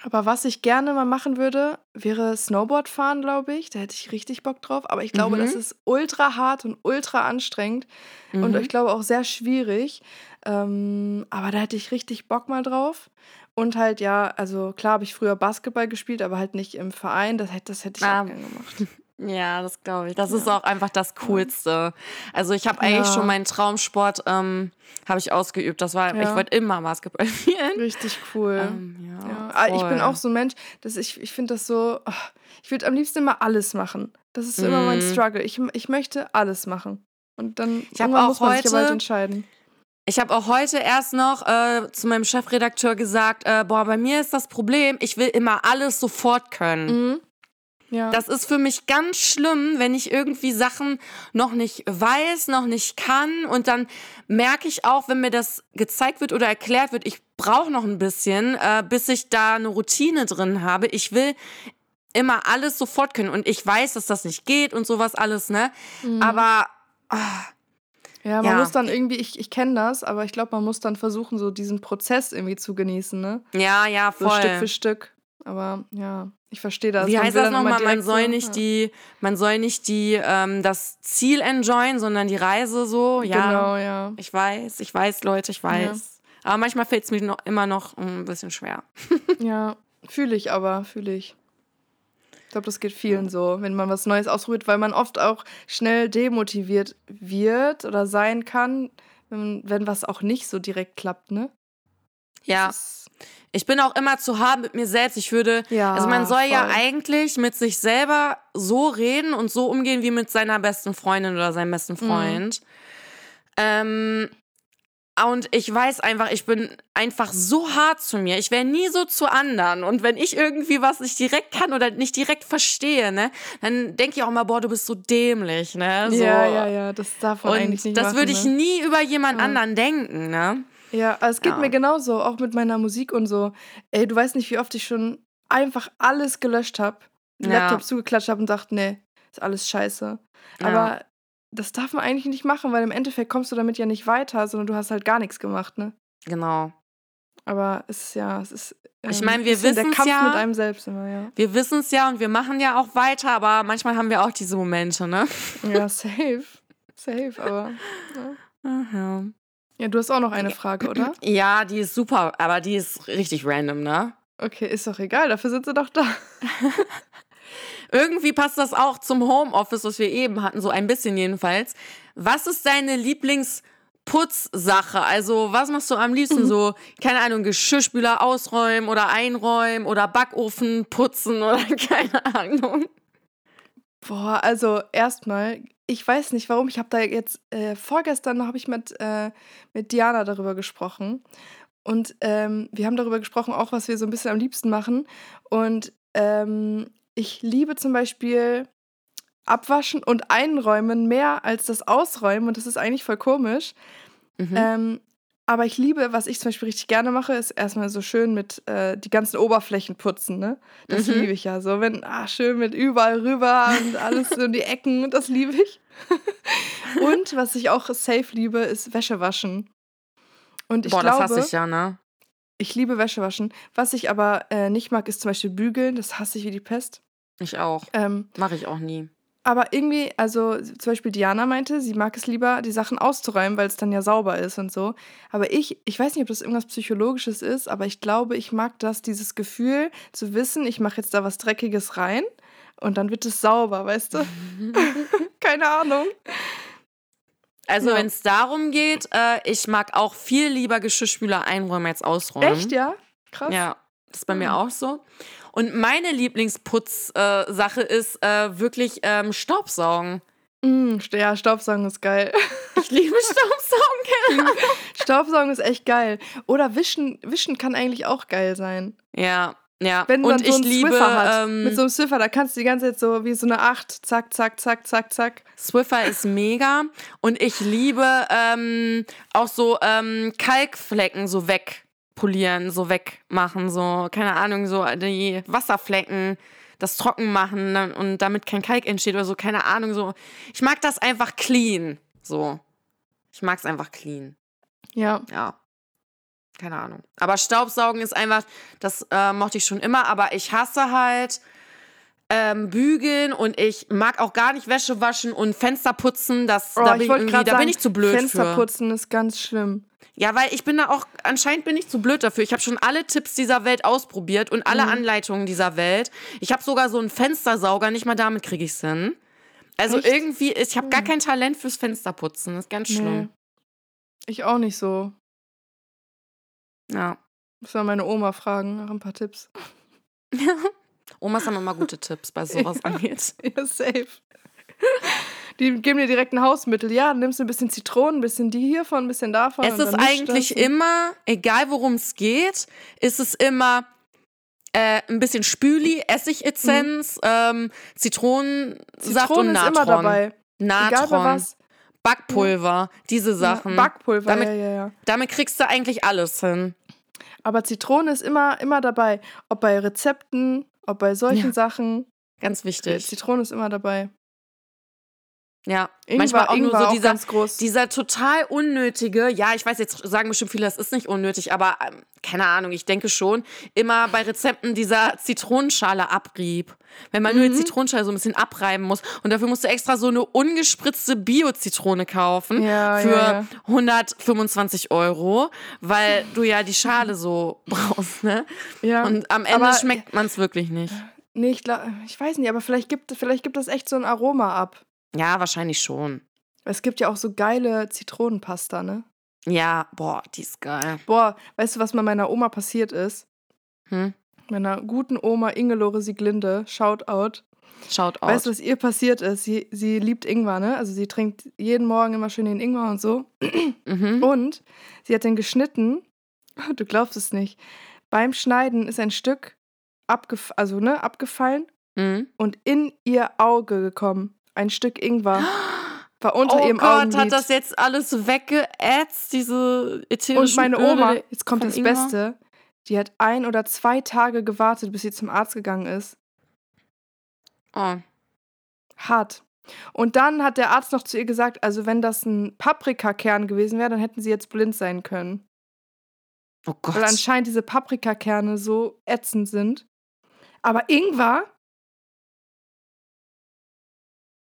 aber was ich gerne mal machen würde, wäre Snowboard fahren, glaube ich. Da hätte ich richtig Bock drauf. Aber ich glaube, mhm. das ist ultra hart und ultra anstrengend mhm. und ich glaube auch sehr schwierig. Ähm, aber da hätte ich richtig Bock mal drauf. Und halt, ja, also klar habe ich früher Basketball gespielt, aber halt nicht im Verein. Das, das hätte ich ah. auch gerne gemacht. Ja, das glaube ich. Das ja. ist auch einfach das Coolste. Also ich habe eigentlich ja. schon meinen Traumsport ähm, habe ich ausgeübt. Das war, ja. ich wollte immer Basketball spielen. Richtig cool. Ähm, ja, ah, ich bin auch so ein Mensch, dass ich, ich finde das so, oh, ich würde am liebsten immer alles machen. Das ist mhm. immer mein mhm. Struggle. Ich, ich möchte alles machen. Und dann ich auch muss man heute, sich aber halt entscheiden. Ich habe auch heute erst noch äh, zu meinem Chefredakteur gesagt, äh, boah, bei mir ist das Problem, ich will immer alles sofort können. Mhm. Ja. Das ist für mich ganz schlimm, wenn ich irgendwie Sachen noch nicht weiß, noch nicht kann. Und dann merke ich auch, wenn mir das gezeigt wird oder erklärt wird, ich brauche noch ein bisschen, äh, bis ich da eine Routine drin habe. Ich will immer alles sofort können. Und ich weiß, dass das nicht geht und sowas alles, ne? Mhm. Aber. Oh, ja, man ja. muss dann irgendwie, ich, ich kenne das, aber ich glaube, man muss dann versuchen, so diesen Prozess irgendwie zu genießen, ne? Ja, ja, voll. So Stück für Stück. Aber ja, ich verstehe das. Wie heißt das nochmal? Man soll nicht ja. die, man soll nicht die, ähm, das Ziel enjoyen, sondern die Reise so. Ja, genau, ja. Ich weiß, ich weiß, Leute, ich weiß. Ja. Aber manchmal fällt es mir noch, immer noch ein bisschen schwer. ja, fühle ich aber, fühle ich. Ich glaube, das geht vielen so, wenn man was Neues ausprobiert, weil man oft auch schnell demotiviert wird oder sein kann, wenn, wenn was auch nicht so direkt klappt, ne? Ja. Ich bin auch immer zu hart mit mir selbst. Ich würde, ja, also man soll voll. ja eigentlich mit sich selber so reden und so umgehen wie mit seiner besten Freundin oder seinem besten mhm. Freund. Mhm. Ähm, und ich weiß einfach, ich bin einfach so hart zu mir. Ich wäre nie so zu anderen. Und wenn ich irgendwie was nicht direkt kann oder nicht direkt verstehe, ne, dann denke ich auch mal, boah, du bist so dämlich, ne? So. Ja, ja, ja, das darf man und eigentlich nicht Das würde ich ne? nie über jemand ja. anderen denken, ne? Ja, es geht ja. mir genauso, auch mit meiner Musik und so. Ey, du weißt nicht, wie oft ich schon einfach alles gelöscht habe, den ja. Laptop zugeklatscht habe und dachte, nee, ist alles scheiße. Ja. Aber das darf man eigentlich nicht machen, weil im Endeffekt kommst du damit ja nicht weiter, sondern du hast halt gar nichts gemacht, ne? Genau. Aber es ist ja, es ist. Ähm, ich meine, wir wissen es ja. mit einem selbst immer, ja. Wir wissen es ja und wir machen ja auch weiter, aber manchmal haben wir auch diese Momente, ne? Ja, safe. safe, aber. Ja. Aha. Ja, du hast auch noch eine Frage, oder? Ja, die ist super, aber die ist richtig random, ne? Okay, ist doch egal, dafür sind sie doch da. Irgendwie passt das auch zum Homeoffice, was wir eben hatten, so ein bisschen jedenfalls. Was ist deine Lieblingsputzsache? Also, was machst du am liebsten mhm. so? Keine Ahnung, Geschirrspüler ausräumen oder einräumen oder Backofen putzen oder keine Ahnung. Boah, also erstmal ich weiß nicht warum, ich habe da jetzt äh, vorgestern habe ich mit, äh, mit Diana darüber gesprochen. Und ähm, wir haben darüber gesprochen, auch was wir so ein bisschen am liebsten machen. Und ähm, ich liebe zum Beispiel Abwaschen und Einräumen mehr als das Ausräumen. Und das ist eigentlich voll komisch. Mhm. Ähm, aber ich liebe, was ich zum Beispiel richtig gerne mache, ist erstmal so schön mit äh, die ganzen Oberflächen putzen, ne? Das mhm. liebe ich ja. So, wenn, ah, schön mit überall rüber und alles so in die Ecken, das liebe ich. und was ich auch safe liebe, ist Wäsche waschen. Und ich Boah, glaube, das hasse ich ja, ne? Ich liebe Wäsche waschen. Was ich aber äh, nicht mag, ist zum Beispiel bügeln. Das hasse ich wie die Pest. Ich auch. Ähm, Mache ich auch nie. Aber irgendwie, also zum Beispiel Diana meinte, sie mag es lieber, die Sachen auszuräumen, weil es dann ja sauber ist und so. Aber ich, ich weiß nicht, ob das irgendwas Psychologisches ist, aber ich glaube, ich mag das, dieses Gefühl zu wissen, ich mache jetzt da was Dreckiges rein und dann wird es sauber, weißt du? Keine Ahnung. Also Ja. wenn es darum geht, äh, ich mag auch viel lieber Geschirrspüler einräumen als ausräumen. Echt, ja? Krass. Ja, das ist bei mir Hm. auch so. Und meine Lieblingsputzsache äh, ist äh, wirklich ähm, Staubsaugen. Mm, ja, Staubsaugen ist geil. Ich liebe Staubsaugen. Staubsaugen ist echt geil. Oder wischen, wischen kann eigentlich auch geil sein. Ja, ja. Wenn man Und so ich einen liebe Swiffer hat. ähm, Mit so einem Swiffer, da kannst du die ganze Zeit so wie so eine Acht, zack, zack, zack, zack, zack. Swiffer ist mega. Und ich liebe ähm, auch so ähm, Kalkflecken so wegpolieren, so wegmachen, so, keine Ahnung, so die Wasserflecken, das trocken machen ne, und damit kein Kalk entsteht oder so, keine Ahnung, so. Ich mag das einfach clean. So. Ich mag es einfach clean. Ja. Ja. Keine Ahnung. Aber Staubsaugen ist einfach, das äh, mochte ich schon immer, aber ich hasse halt ähm, bügeln und ich mag auch gar nicht Wäsche waschen und Fenster putzen. Das, Oh, da ich bin ich, gerade da sagen, bin ich zu blöd Fenster für. putzen ist ganz schlimm. Ja, weil ich bin da auch, anscheinend bin ich zu blöd dafür. Ich habe schon alle Tipps dieser Welt ausprobiert und Mhm. alle Anleitungen dieser Welt. Ich habe sogar so einen Fenstersauger, nicht mal damit kriege ich es hin. Also Echt? Mhm. irgendwie, ich habe gar kein Talent fürs Fensterputzen. Das ist ganz Nee. schlimm. Ich auch nicht so. Ja. Muss mal meine Oma fragen nach ein paar Tipps. Omas haben immer gute Tipps, bei sowas angeht. Ja, safe. Die geben dir direkt ein Hausmittel. Ja, dann nimmst du ein bisschen Zitronen, ein bisschen die hiervon, ein bisschen davon. Es ist eigentlich immer, egal worum es geht, ist es immer äh, ein bisschen Spüli, Essigessenz, ähm, Zitronensaft Zitronen und ist Natron. immer dabei. Natron, was. Backpulver, diese Sachen. Backpulver, Damit- ja, ja, ja. Damit kriegst du eigentlich alles hin. Aber Zitrone ist immer, immer dabei. Ob bei Rezepten, ob bei solchen Ja. Sachen. Ganz wichtig. Zitrone ist immer dabei. Ja, Ingwer, manchmal auch Ingwer nur so dieser, ganz groß. dieser total unnötige, ja, ich weiß, jetzt sagen bestimmt viele, das ist nicht unnötig, aber ähm, keine Ahnung, ich denke schon, immer bei Rezepten dieser Zitronenschale abrieb. Wenn man nur Mhm. die Zitronenschale so ein bisschen abreiben muss und dafür musst du extra so eine ungespritzte Bio-Zitrone kaufen Ja, für ja, ja. 125 Euro, weil du ja die Schale so brauchst, ne? ja. Und am Ende Aber- schmeckt man es wirklich nicht. nee, ich, glaub, ich weiß nicht, aber vielleicht gibt, vielleicht gibt das echt so ein Aroma ab. Ja, wahrscheinlich schon. Es gibt ja auch so geile Zitronenpasta, ne? Ja, boah, die ist geil. Boah, weißt du, was mit meiner Oma passiert ist? Hm? Meiner guten Oma Ingelore Sieglinde, Shoutout. Schaut aus. Weißt du, was ihr passiert ist? Sie, sie liebt Ingwer, ne? Also sie trinkt jeden Morgen immer schön den Ingwer und so. mhm. Und sie hat den geschnitten. Du glaubst es nicht. Beim Schneiden ist ein Stück abgef also, ne, abgefallen Mhm. und in ihr Auge gekommen. Ein Stück Ingwer war unter oh ihrem Gott, Augenlid. hat das jetzt alles weggeätzt, diese ätherischen und meine Öle Oma, jetzt kommt das Ingwer? Beste, die hat ein oder zwei Tage gewartet, bis sie zum Arzt gegangen ist. Oh. Hart. Und dann hat der Arzt noch zu ihr gesagt, also wenn das ein Paprikakern gewesen wäre, dann hätten sie jetzt blind sein können. oh Gott. Weil anscheinend diese Paprikakerne so ätzend sind. Aber Ingwer.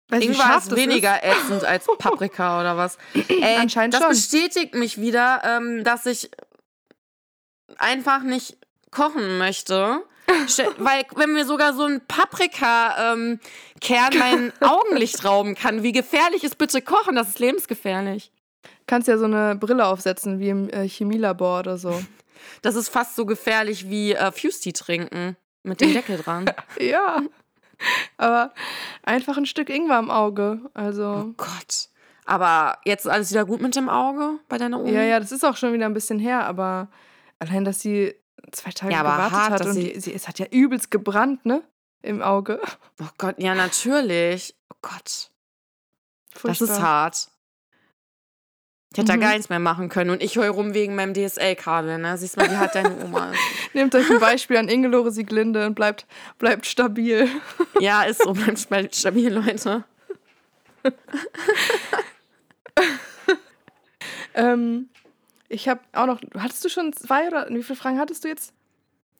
Wie Ingwer ist weniger ätzend als Paprika oder was. Ey, Anscheinend das schon. bestätigt mich wieder, ähm, dass ich einfach nicht kochen möchte. Weil, wenn mir sogar so ein Paprika-Kern mein Augenlicht rauben kann, wie gefährlich ist bitte Kochen? Das ist lebensgefährlich. Kannst ja so eine Brille aufsetzen, wie im äh, Chemielabor oder so. Das ist fast so gefährlich wie äh, Fusty trinken. Mit dem Deckel dran. ja. Aber einfach ein Stück Ingwer im Auge. Also. Oh Gott. Aber jetzt ist alles wieder gut mit dem Auge bei deiner Oma? Ja, ja, das ist auch schon wieder ein bisschen her, aber allein, dass sie zwei Tage Ja, gewartet hart, hat und sie- sie, es hat ja übelst gebrannt, ne? Im Auge. Oh Gott, ja, natürlich. Oh Gott. Das ist Furchtbar. hart. Ich hätte Mhm. da gar nichts mehr machen können. Und ich heul rum wegen meinem DSL-Kabel, ne? Siehst mal, wie hat deine Oma. Nehmt euch ein Beispiel an Ingelore Sieglinde und bleibt, bleibt stabil. Ja, ist so, bleibt spa- stabil, Leute. Ähm, ich habe auch noch. Hattest du schon zwei oder wie viele Fragen hattest du jetzt?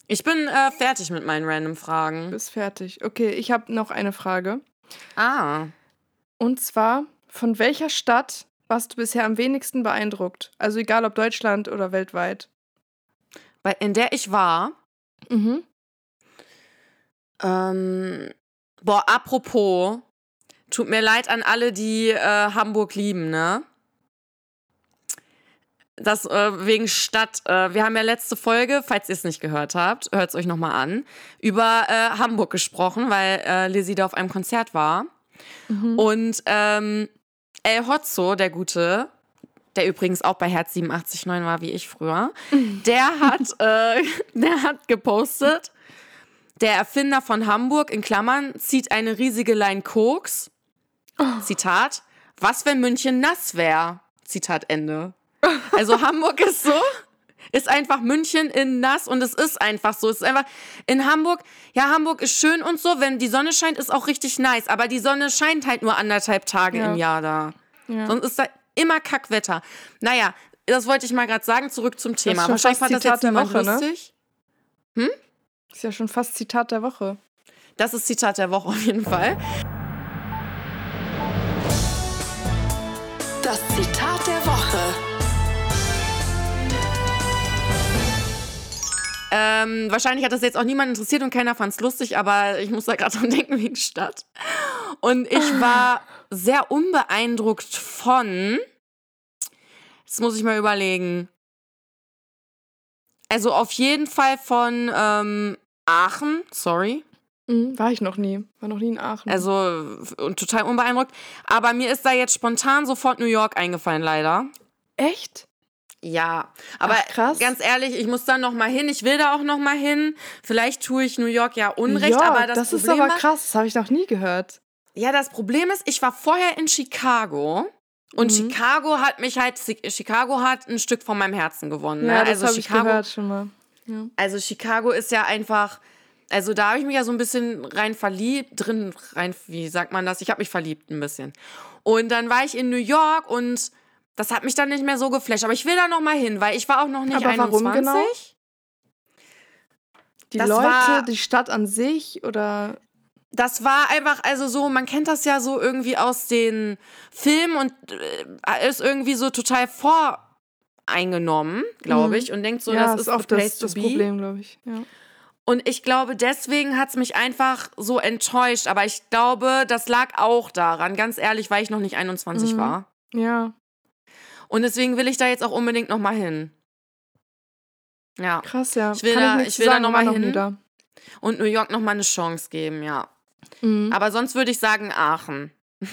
Ich bin äh, fertig mit meinen random Du Fragen. bist fertig. Okay, ich habe noch eine Frage. Ah. Und zwar, von welcher Stadt warst du bisher am wenigsten beeindruckt? Also egal ob Deutschland oder weltweit. Bei, in der ich war, Mhm. ähm, boah, apropos, tut mir leid an alle, die äh, Hamburg lieben, ne? das äh, wegen Stadt. Äh, wir haben ja letzte Folge, falls ihr es nicht gehört habt, hört es euch nochmal an, über äh, Hamburg gesprochen, weil äh, Lizzie da auf einem Konzert war. Mhm. Und ähm, El Hotzo, der Gute, der übrigens auch bei Herz 87.9 war, wie ich früher, der hat, äh, der hat gepostet, der Erfinder von Hamburg, in Klammern, zieht eine riesige Line Koks. Oh. Zitat, was, wenn München nass wäre? Zitat Ende. Also Hamburg ist so, ist einfach München in nass und es ist einfach so. Es ist einfach in Hamburg, ja, Hamburg ist schön und so, wenn die Sonne scheint, ist auch richtig nice, aber die Sonne scheint halt nur anderthalb Tage ja. im Jahr da. Ja. Sonst ist da immer Kackwetter. Naja, das wollte ich mal gerade sagen, zurück zum Thema. Wahrscheinlich fand das jetzt niemand Woche, ne? lustig. Ne? Hm? Ist ja schon fast Zitat der Woche. Das ist Zitat der Woche auf jeden Fall. Das Zitat Ähm, wahrscheinlich hat das jetzt auch niemand interessiert und keiner fand es lustig, aber ich muss da gerade dran denken wegen Stadt. Und ich war sehr unbeeindruckt von. Jetzt muss ich mal überlegen. Also auf jeden Fall von ähm, Aachen, sorry. Mhm, war ich noch nie. War noch nie in Aachen. Also total unbeeindruckt. Aber mir ist da jetzt spontan sofort New York eingefallen, leider. Echt? Ja, aber Ach, ganz ehrlich, ich muss da noch mal hin. Ich will da auch noch mal hin. Vielleicht tue ich New York ja Unrecht, ja, aber das, das Problem ist aber krass. Das habe ich noch nie gehört. Ja, das Problem ist, ich war vorher in Chicago und mhm. Chicago hat mich halt Chicago hat ein Stück von meinem Herzen gewonnen. Ne? Ja, das also Chicago, ich gehört schon mal. Ja. Also Chicago ist ja einfach also da habe ich mich ja so ein bisschen rein verliebt, drin rein, wie sagt man das? Ich habe mich verliebt ein bisschen. Und dann war ich in New York und das hat mich dann nicht mehr so geflasht. Aber ich will da noch mal hin, weil ich war auch noch nicht Aber 21. Warum genau? Die das Leute, war, die Stadt an sich oder das war einfach, also so, man kennt das ja so irgendwie aus den Filmen und äh, ist irgendwie so total voreingenommen, glaube mhm. ich, und denkt so, ja, das ist oft das, das Problem, glaube ich. Ja. Und ich glaube, deswegen hat es mich einfach so enttäuscht. Aber ich glaube, das lag auch daran, ganz ehrlich, weil ich noch nicht 21 mhm. war. Ja. Und deswegen will ich da jetzt auch unbedingt nochmal hin. Ja. Krass, ja. Ich will Kann da, ich, ich will da nochmal noch hin. Da. Und New York nochmal eine Chance geben, ja. Mhm. Aber sonst würde ich sagen Aachen.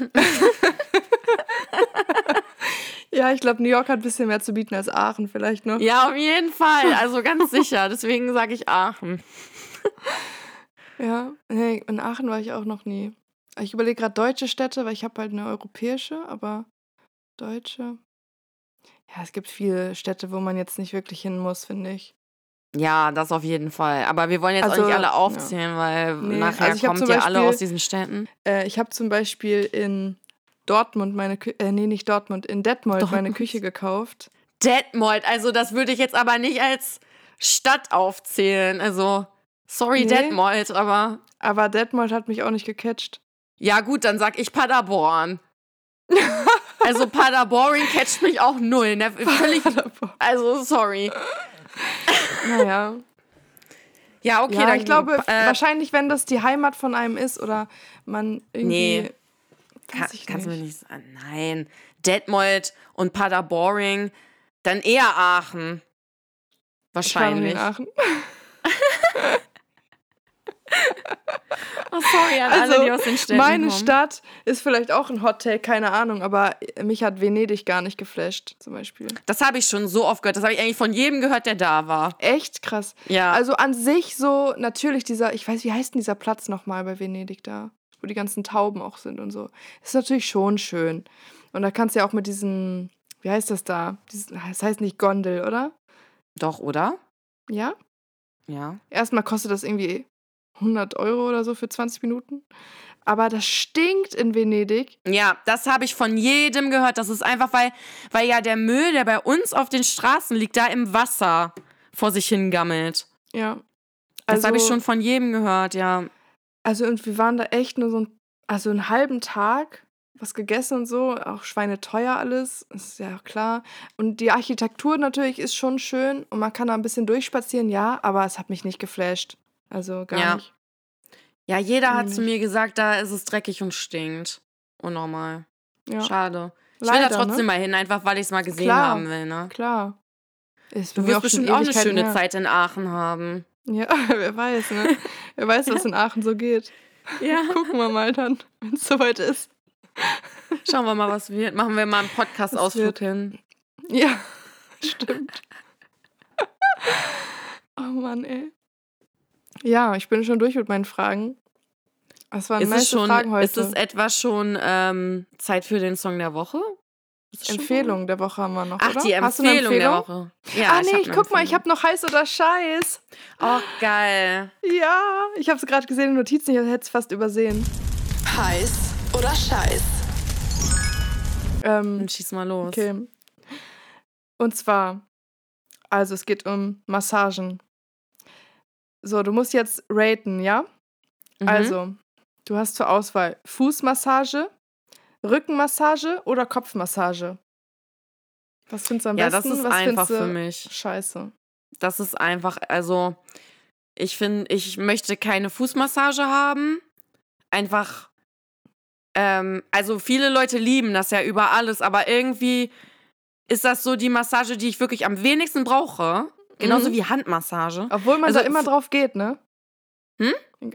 ja, ich glaube, New York hat ein bisschen mehr zu bieten als Aachen vielleicht noch. Ja, auf jeden Fall. Also ganz sicher. Deswegen sage ich Aachen. ja, nee, in Aachen war ich auch noch nie. Ich überlege gerade deutsche Städte, weil ich habe halt eine europäische, aber deutsche. Ja, es gibt viele Städte, wo man jetzt nicht wirklich hin muss, finde ich. Ja, das auf jeden Fall. Aber wir wollen jetzt also, auch nicht alle aufzählen, ja. weil nee, nachher also kommt ja alle aus diesen Städten. Äh, ich habe zum Beispiel in Dortmund meine Küche, äh, nee, nicht Dortmund, in Detmold, Dortmund meine Küche gekauft. Detmold, also das würde ich jetzt aber nicht als Stadt aufzählen. Also, sorry, nee. Detmold, aber. Aber Detmold hat mich auch nicht gecatcht. Ja, gut, dann sag ich Paderborn. Also Paderborn catcht mich auch null. Ne? Völlig, also sorry. Naja. Ja, okay. Ja, dann, ich glaube, äh, wahrscheinlich, wenn das die Heimat von einem ist oder man irgendwie. Nee. Kann, kannst du mir nicht sagen. Nein. Detmold und Paderborn, dann eher Aachen. Wahrscheinlich. Aachen. Oh, sorry an also, alle, die aus den Städten Meine kommen. Stadt ist vielleicht auch ein Hot Take, keine Ahnung, aber mich hat Venedig gar nicht geflasht, zum Beispiel. Das habe ich schon so oft gehört. Das habe ich eigentlich von jedem gehört, der da war. Echt krass. Ja. Also an sich so, natürlich dieser, ich weiß, wie heißt denn dieser Platz nochmal bei Venedig da? Wo die ganzen Tauben auch sind und so. Das ist natürlich schon schön. Und da kannst du ja auch mit diesen, wie heißt das da? Das heißt nicht Gondel, oder? Doch, oder? Ja? Ja. Erstmal kostet das irgendwie 100 Euro oder so für 20 Minuten. Aber das stinkt in Venedig. Ja, das habe ich von jedem gehört. Das ist einfach, weil, weil ja der Müll, der bei uns auf den Straßen liegt, da im Wasser vor sich hingammelt. Ja. Also, das habe ich schon von jedem gehört, ja. Also, und wir waren da echt nur so ein, also einen halben Tag was gegessen und so. Auch Schweine teuer alles, ist ja klar. Und die Architektur natürlich ist schon schön und man kann da ein bisschen durchspazieren, ja, aber es hat mich nicht geflasht. Also gar ja. nicht. Ja, jeder hat zu mir gesagt, da ist es dreckig und stinkt. Unnormal. Ja. Schade. Ich will da Leider, trotzdem ne? mal hin, einfach weil ich es mal gesehen Klar. haben will. Ne? Klar. Ist Du wirst bestimmt auch eine schöne her. Zeit in Aachen haben. Ja, wer weiß, ne? Wer weiß, was in Aachen so geht. Ja. Gucken wir mal dann, wenn es soweit ist. Schauen wir mal, was wird. Machen wir mal einen Podcast-Ausflug hin. Ja, stimmt. oh Mann, ey. Ja, ich bin schon durch mit meinen Fragen. Das waren Ist nice es, schon, Fragen heute. ist es etwa schon ähm, Zeit für den Song der Woche? Empfehlung der Woche haben wir noch, Ach, oder? die Hast du eine Empfehlung, der Empfehlung? Woche. Ja, ah, nee, ich guck mal, ich Empfehlung. habe noch heiß oder scheiß. Oh, geil. Ja, ich habe es gerade gesehen in Notizen, ich hätte es fast übersehen. Heiß oder Scheiß? Ähm, Dann schieß mal los. Okay. Und zwar, also es geht um Massagen. So, du musst jetzt raten, ja? Mhm. Also, du hast zur Auswahl Fußmassage, Rückenmassage oder Kopfmassage. Was findest du am Ja, besten? das ist Was einfach für mich. Scheiße. Das ist einfach, also, ich finde, ich möchte keine Fußmassage haben. Einfach, ähm, also viele Leute lieben das ja über alles, aber irgendwie ist das so die Massage, die ich wirklich am wenigsten brauche. Genauso Mhm. wie Handmassage. Obwohl man Also, da immer drauf geht, ne? Hm?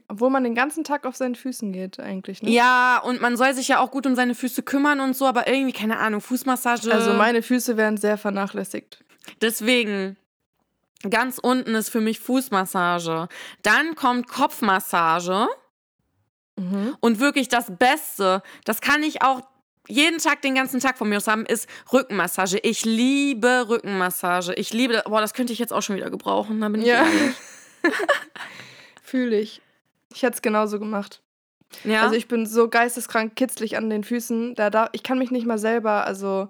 Obwohl man den ganzen Tag auf seinen Füßen geht, eigentlich, ne? Ja, und man soll sich ja auch gut um seine Füße kümmern und so, aber irgendwie, keine Ahnung, Fußmassage. Also meine Füße werden sehr vernachlässigt. Deswegen, ganz unten ist für mich Fußmassage. Dann kommt Kopfmassage. Mhm. Und wirklich das Beste, das kann ich auch jeden Tag, den ganzen Tag von mir aus haben, ist Rückenmassage. Ich liebe Rückenmassage. Ich liebe, boah, das könnte ich jetzt auch schon wieder gebrauchen, da bin ich Ja. Fühle ich. Ich hätte es genauso gemacht. Ja, Also ich bin so geisteskrank kitzlig an den Füßen. Da darf, ich kann mich nicht mal selber, also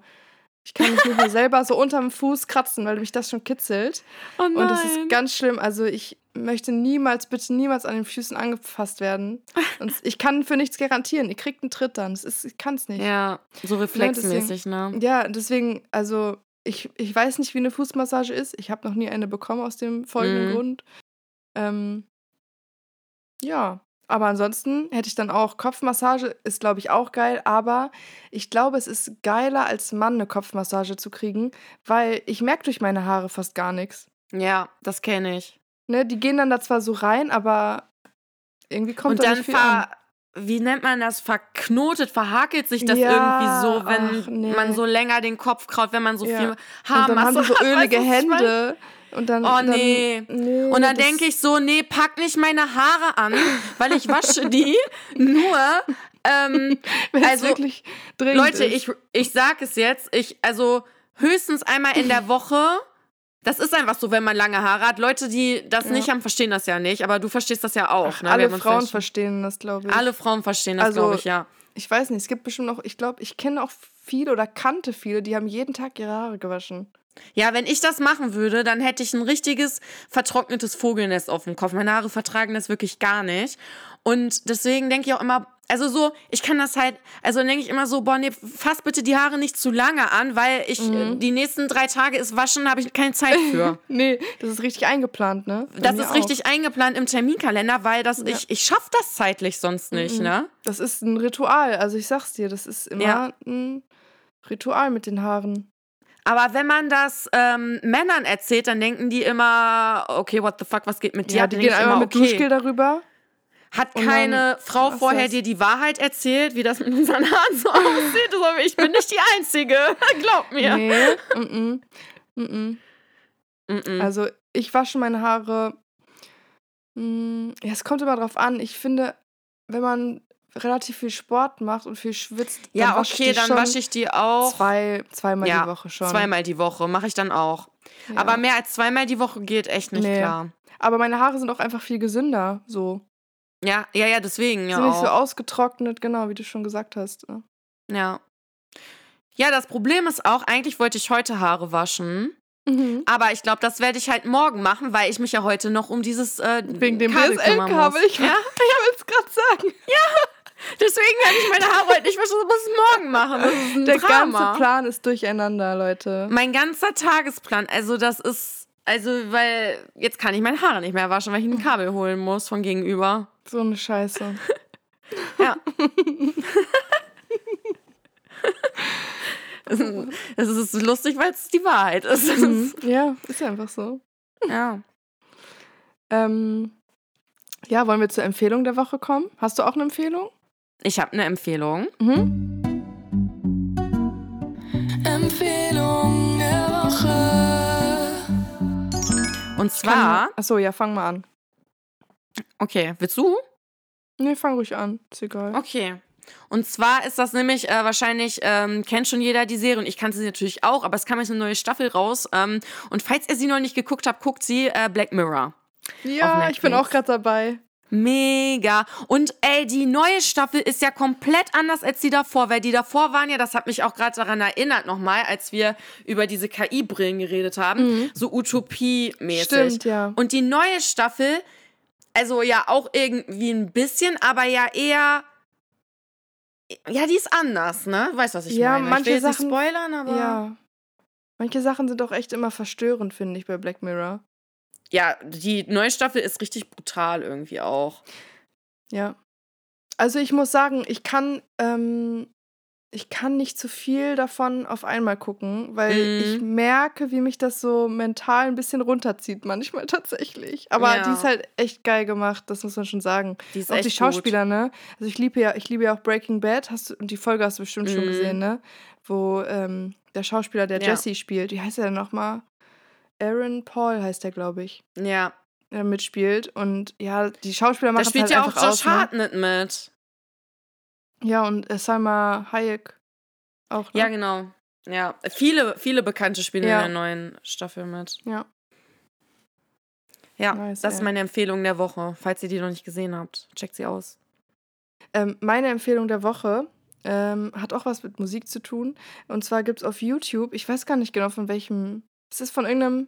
ich kann mich nicht selber so unterm Fuß kratzen, weil mich das schon kitzelt. oh nein. Und das ist ganz schlimm. Also ich möchte niemals, bitte niemals an den Füßen angefasst werden. Und ich kann für nichts garantieren. Ihr kriegt einen Tritt dann. Das ist, ich kann es nicht. ja, so reflexmäßig, ne? Ja, deswegen, also ich, ich weiß nicht, wie eine Fußmassage ist. Ich habe noch nie eine bekommen aus dem folgenden Mhm. Grund. Ähm, ja, aber ansonsten hätte ich dann auch Kopfmassage, ist glaube ich auch geil, aber ich glaube, es ist geiler als Mann eine Kopfmassage zu kriegen, weil ich merke durch meine Haare fast gar nichts. Ja, das kenne ich. Ne, die gehen dann da zwar so rein, aber irgendwie kommt Und da dann nicht viel an. wie nennt man das, verknotet, verhakelt sich das Ja, irgendwie so, wenn ach, nee. man so länger den Kopf kraut, wenn man so Ja. viel Und Haarmasse dann haben so hat, ölige weißt du, Und dann, Oh, dann, nee. nee, Und dann denke ich so, nee, pack nicht meine Haare an, weil ich wasche die nur. Ähm, also, Leute, ist. ich, ich sag es jetzt, ich, also höchstens einmal in der Woche. Das ist einfach so, wenn man lange Haare hat. Leute, die das Ja. nicht haben, verstehen das ja nicht, aber du verstehst das ja auch. Ach, ne? Alle Frauen verstehen das, glaube ich. Alle Frauen verstehen das, Also, glaube ich, ja. Ich weiß nicht, es gibt bestimmt noch, ich glaube, ich kenne auch viele oder kannte viele, die haben jeden Tag ihre Haare gewaschen. Ja, wenn ich das machen würde, dann hätte ich ein richtiges vertrocknetes Vogelnest auf dem Kopf. Meine Haare vertragen das wirklich gar nicht. Und deswegen denke ich auch immer, also so, ich kann das halt, also denke ich immer so, boah, nee, fass bitte die Haare nicht zu lange an, weil ich Mhm. äh, die nächsten drei Tage ist waschen, habe ich keine Zeit für. Nee, das ist richtig eingeplant, ne? Bei Das ist auch. richtig eingeplant im Terminkalender, weil das, ich, ich schaffe das zeitlich sonst nicht, Mhm. ne? Das ist ein Ritual, also ich sag's dir, das ist immer Ja. ein Ritual mit den Haaren. Aber wenn man das ähm, Männern erzählt, dann denken die immer, okay, what the fuck, was geht mit dir? Ja, Dann die gehen einmal immer, mit Duschgel darüber. Hat Und keine Frau war's vorher dir die Wahrheit erzählt, wie das mit unseren Haaren so aussieht? Also, ich bin nicht die Einzige. Glaub mir. Nee, mm -mm. Mm. Also ich wasche meine Haare. Mm, ja, es kommt immer drauf an. Ich finde, wenn man relativ viel Sport macht und viel schwitzt, ja, dann wasche okay, dann wasche ich die auch. zwei, zweimal ja, die Woche schon. Zweimal die Woche, mache ich dann auch. Ja. Aber mehr als zweimal die Woche geht echt nicht Nee. klar. Aber meine Haare sind auch einfach viel gesünder. So. Ja, ja, ja, deswegen, ja. sind nicht so Auch. ausgetrocknet, genau, wie du schon gesagt hast. ne? Ja. Ja, das Problem ist auch, eigentlich wollte ich heute Haare waschen. Mhm. Aber ich glaube, das werde ich halt morgen machen, weil ich mich ja heute noch um dieses äh, Wegen dem Kabel kümmern muss. Ich, Ja? ich wollte es gerade sagen. Deswegen werde ich meine Haare heute nicht waschen, muss ich morgen machen. Das ist ein Der Drama. ganze Plan ist durcheinander, Leute. Mein ganzer Tagesplan, also das ist, also weil jetzt kann ich meine Haare nicht mehr waschen, weil ich ein Kabel holen muss von gegenüber. So eine Scheiße. Ja. Es ist lustig, weil es die Wahrheit ist. Mhm. Ja, ist ja einfach so. ja. Ähm, ja, wollen wir zur Empfehlung der Woche kommen? Hast du auch eine Empfehlung? Ich habe eine Empfehlung. Mhm. Empfehlung der Woche. Und zwar, Achso, ja, fang mal an. okay, willst du? Nee, fang ruhig an. Ist egal. Okay. Und zwar ist das nämlich äh, wahrscheinlich, ähm, kennt schon jeder die Serie und ich kannte sie natürlich auch, aber es kam jetzt eine neue Staffel raus. Ähm, und falls ihr sie noch nicht geguckt habt, guckt sie äh, Black Mirror. Ja, ich bin auch gerade dabei. Mega. Und ey, die neue Staffel ist ja komplett anders als die davor, weil die davor waren ja, das hat mich auch gerade daran erinnert nochmal, als wir über diese KI-Brillen geredet haben, so Utopie-mäßig. Stimmt, ja. Und die neue Staffel, also ja auch irgendwie ein bisschen, aber ja eher. Ja, die ist anders, ne? Weißt du, was ich Ja, meine? manche ich will Sachen- nicht spoilern, aber. Ja. Manche Sachen sind auch echt immer verstörend, finde ich, bei Black Mirror. Ja, die neue Staffel ist richtig brutal irgendwie auch. Ja. Also ich muss sagen, ich kann, ähm, ich kann nicht zu viel davon auf einmal gucken, weil Mhm. ich merke, wie mich das so mental ein bisschen runterzieht, manchmal tatsächlich. Aber Ja. die ist halt echt geil gemacht, das muss man schon sagen. Die ist auch echt die Schauspieler, ne? Also ich liebe ja, ich liebe ja auch Breaking Bad, hast du, und die Folge hast du bestimmt schon Mhm. gesehen, ne? Wo ähm, der Schauspieler, der Ja. Jesse spielt, wie heißt er denn nochmal? Aaron Paul heißt der, glaube ich. Ja. der mitspielt. Und ja, die Schauspieler Da machen es spielt halt ja auch einfach Josh aus, ne? Hartnett mit. Ja, und äh, Salma Hayek auch. Ne? Ja, genau. Ja, viele, viele Bekannte spielen Ja. in der neuen Staffel mit. Ja. Ja, Nice, das ist ey. meine Empfehlung der Woche. Falls ihr die noch nicht gesehen habt, checkt sie aus. Ähm, meine Empfehlung der Woche ähm, hat auch was mit Musik zu tun. Und zwar gibt es auf YouTube, ich weiß gar nicht genau von welchem, es ist von irgendeinem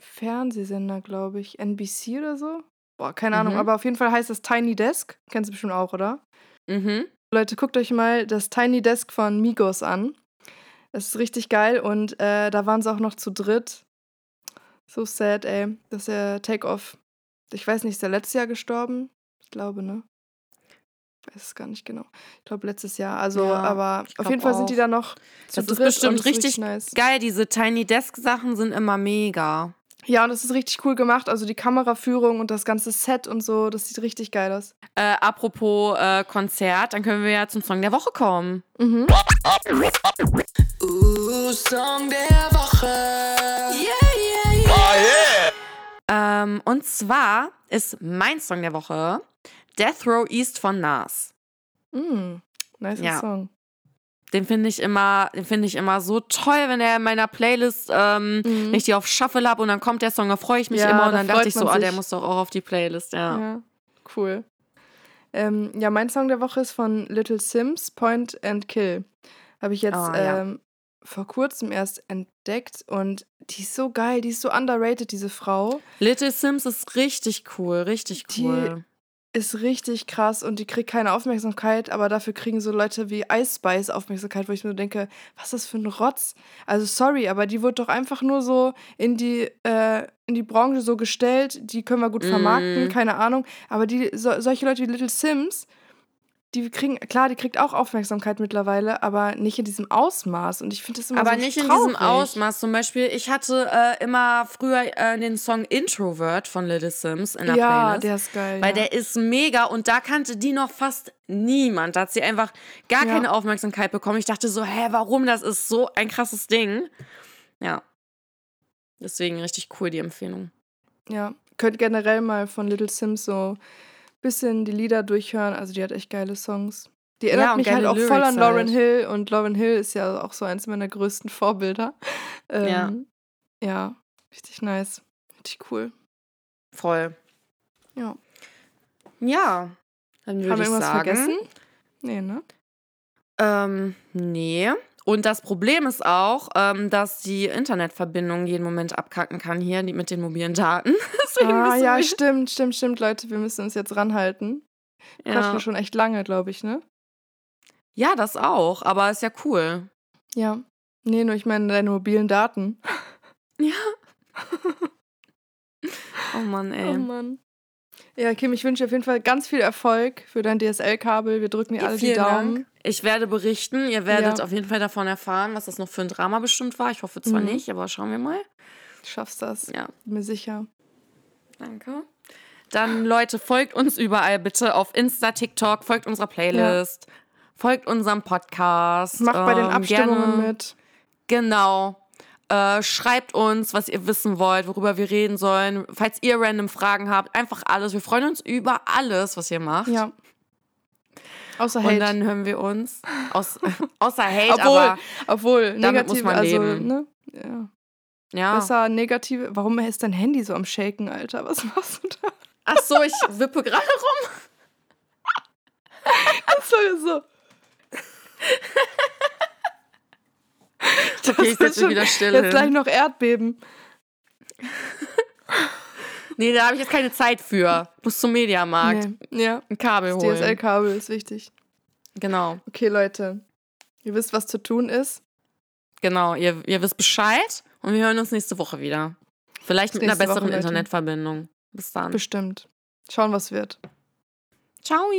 Fernsehsender, glaube ich, NBC oder so. Boah, keine Ahnung, Mhm. aber auf jeden Fall heißt das Tiny Desk. Kennst du bestimmt auch, oder? Mhm. Leute, guckt euch mal das Tiny Desk von Migos an. Das ist richtig geil und äh, da waren sie auch noch zu dritt. So sad, ey. Das ist der Take-Off. Ich weiß nicht, ist der letztes Jahr gestorben? Ich glaube, ne? Ich weiß es gar nicht genau. Ich glaube, letztes Jahr. Also, Ja, aber auf jeden Fall sind die auch. da noch zu Das ist bestimmt ist richtig nice. Geil, diese Tiny Desk Sachen sind immer mega. Ja, und das ist richtig cool gemacht. Also die Kameraführung und das ganze Set und so, das sieht richtig geil aus. Äh, apropos äh, Konzert, dann können wir ja zum Song der Woche kommen. Mhm. Uh, Song der Woche. Yeah, yeah, yeah. Ähm, und zwar ist mein Song der Woche Death Row East von Nas. Mm, nice Ja. Song. Den finde ich immer, den finde ich immer so toll, wenn er in meiner Playlist, ähm, Mhm. wenn ich die auf Shuffle habe und dann kommt der Song, da freue ich mich Ja, immer und da dann dachte ich so, ah, der muss doch auch auf die Playlist, ja. Ja, cool. Ähm, ja, mein Song der Woche ist von Little Sims, Point and Kill. Habe ich jetzt Ah, ja. ähm, vor kurzem erst entdeckt und die ist so geil, die ist so underrated, diese Frau. Little Sims ist richtig cool, richtig Die- cool. Ist richtig krass und die kriegt keine Aufmerksamkeit, aber dafür kriegen so Leute wie Ice Spice Aufmerksamkeit, wo ich mir so denke, was ist das für ein Rotz? Also sorry, aber die wird doch einfach nur so in die, äh, in die Branche so gestellt, die können wir gut vermarkten, Mm. keine Ahnung. Aber die, so, solche Leute wie Little Sims, die kriegen, klar, die kriegt auch Aufmerksamkeit mittlerweile, aber nicht in diesem Ausmaß. Und ich finde das immer Aber so nicht in traurig. diesem Ausmaß. Zum Beispiel, ich hatte äh, immer früher äh, den Song Introvert von Little Sims in der Ja, Playlist. der ist geil. Weil ja. der ist mega und da kannte die noch fast niemand. Da hat sie einfach gar Ja. keine Aufmerksamkeit bekommen. Ich dachte so, hä, warum? Das ist so ein krasses Ding. Ja. Deswegen richtig cool, die Empfehlung. Ja, könnt generell mal von Little Sims so bisschen die Lieder durchhören. Also die hat echt geile Songs. Die erinnert Ja, mich halt auch voll an Lyrics Lauren halt. Hill und Lauren Hill ist ja auch so eins meiner größten Vorbilder. Ähm, ja. richtig nice. Richtig cool. Voll. Ja. Ja. Dann Haben würde wir ich irgendwas sagen. vergessen? Nee, ne? Ähm, nee. Und das Problem ist auch, ähm, dass die Internetverbindung jeden Moment abkacken kann hier mit den mobilen Daten. Ah, ja, stimmt, stimmt, stimmt, Leute. Wir müssen uns jetzt ranhalten. ja. Quatschen schon echt lange, glaube ich, ne? ja, das auch, aber ist ja cool. Ja. Nee, nur ich meine deine mobilen Daten. Ja. oh Mann, ey. Oh Mann. Ja, Kim, ich wünsche dir auf jeden Fall ganz viel Erfolg für dein DSL-Kabel. Wir drücken dir alle die Vielen Daumen. Dank. Ich werde berichten. Ihr werdet Ja. auf jeden Fall davon erfahren, was das noch für ein Drama bestimmt war. Ich hoffe zwar Mhm. nicht, aber schauen wir mal. Du schaffst das. Ja, Bin mir sicher. danke. Dann, Leute, folgt uns überall bitte auf Insta, TikTok, folgt unserer Playlist, folgt unserem Podcast. Macht bei den ähm, Abstimmungen gerne- mit. Genau. Äh, schreibt uns, was ihr wissen wollt, worüber wir reden sollen. Falls ihr random Fragen habt, einfach alles. Wir freuen uns über alles, was ihr macht. Ja. Außer Und Hate. dann hören wir uns. Aus, außer Hate, obwohl, aber obwohl, damit muss man also, leben. ne? Ja. ja. Besser negative. Warum ist dein Handy so am Shaken, Alter? Was machst du da? Ach so, ich wippe gerade rum. Das war so. Das Okay, ich setze mich schon- wieder still Jetzt hin. gleich noch Erdbeben. Nee, da habe ich jetzt keine Zeit für. Muss zum Mediamarkt. Nee. Ja. Ein Kabel Das holen. DSL-Kabel ist wichtig. Genau, Okay, Leute. Ihr wisst, was zu tun ist. genau. Ihr, ihr wisst Bescheid und wir hören uns nächste Woche wieder. Vielleicht mit einer Woche, besseren Leute. Internetverbindung. Bis dann. Bestimmt. Schauen, was wird. Ciao.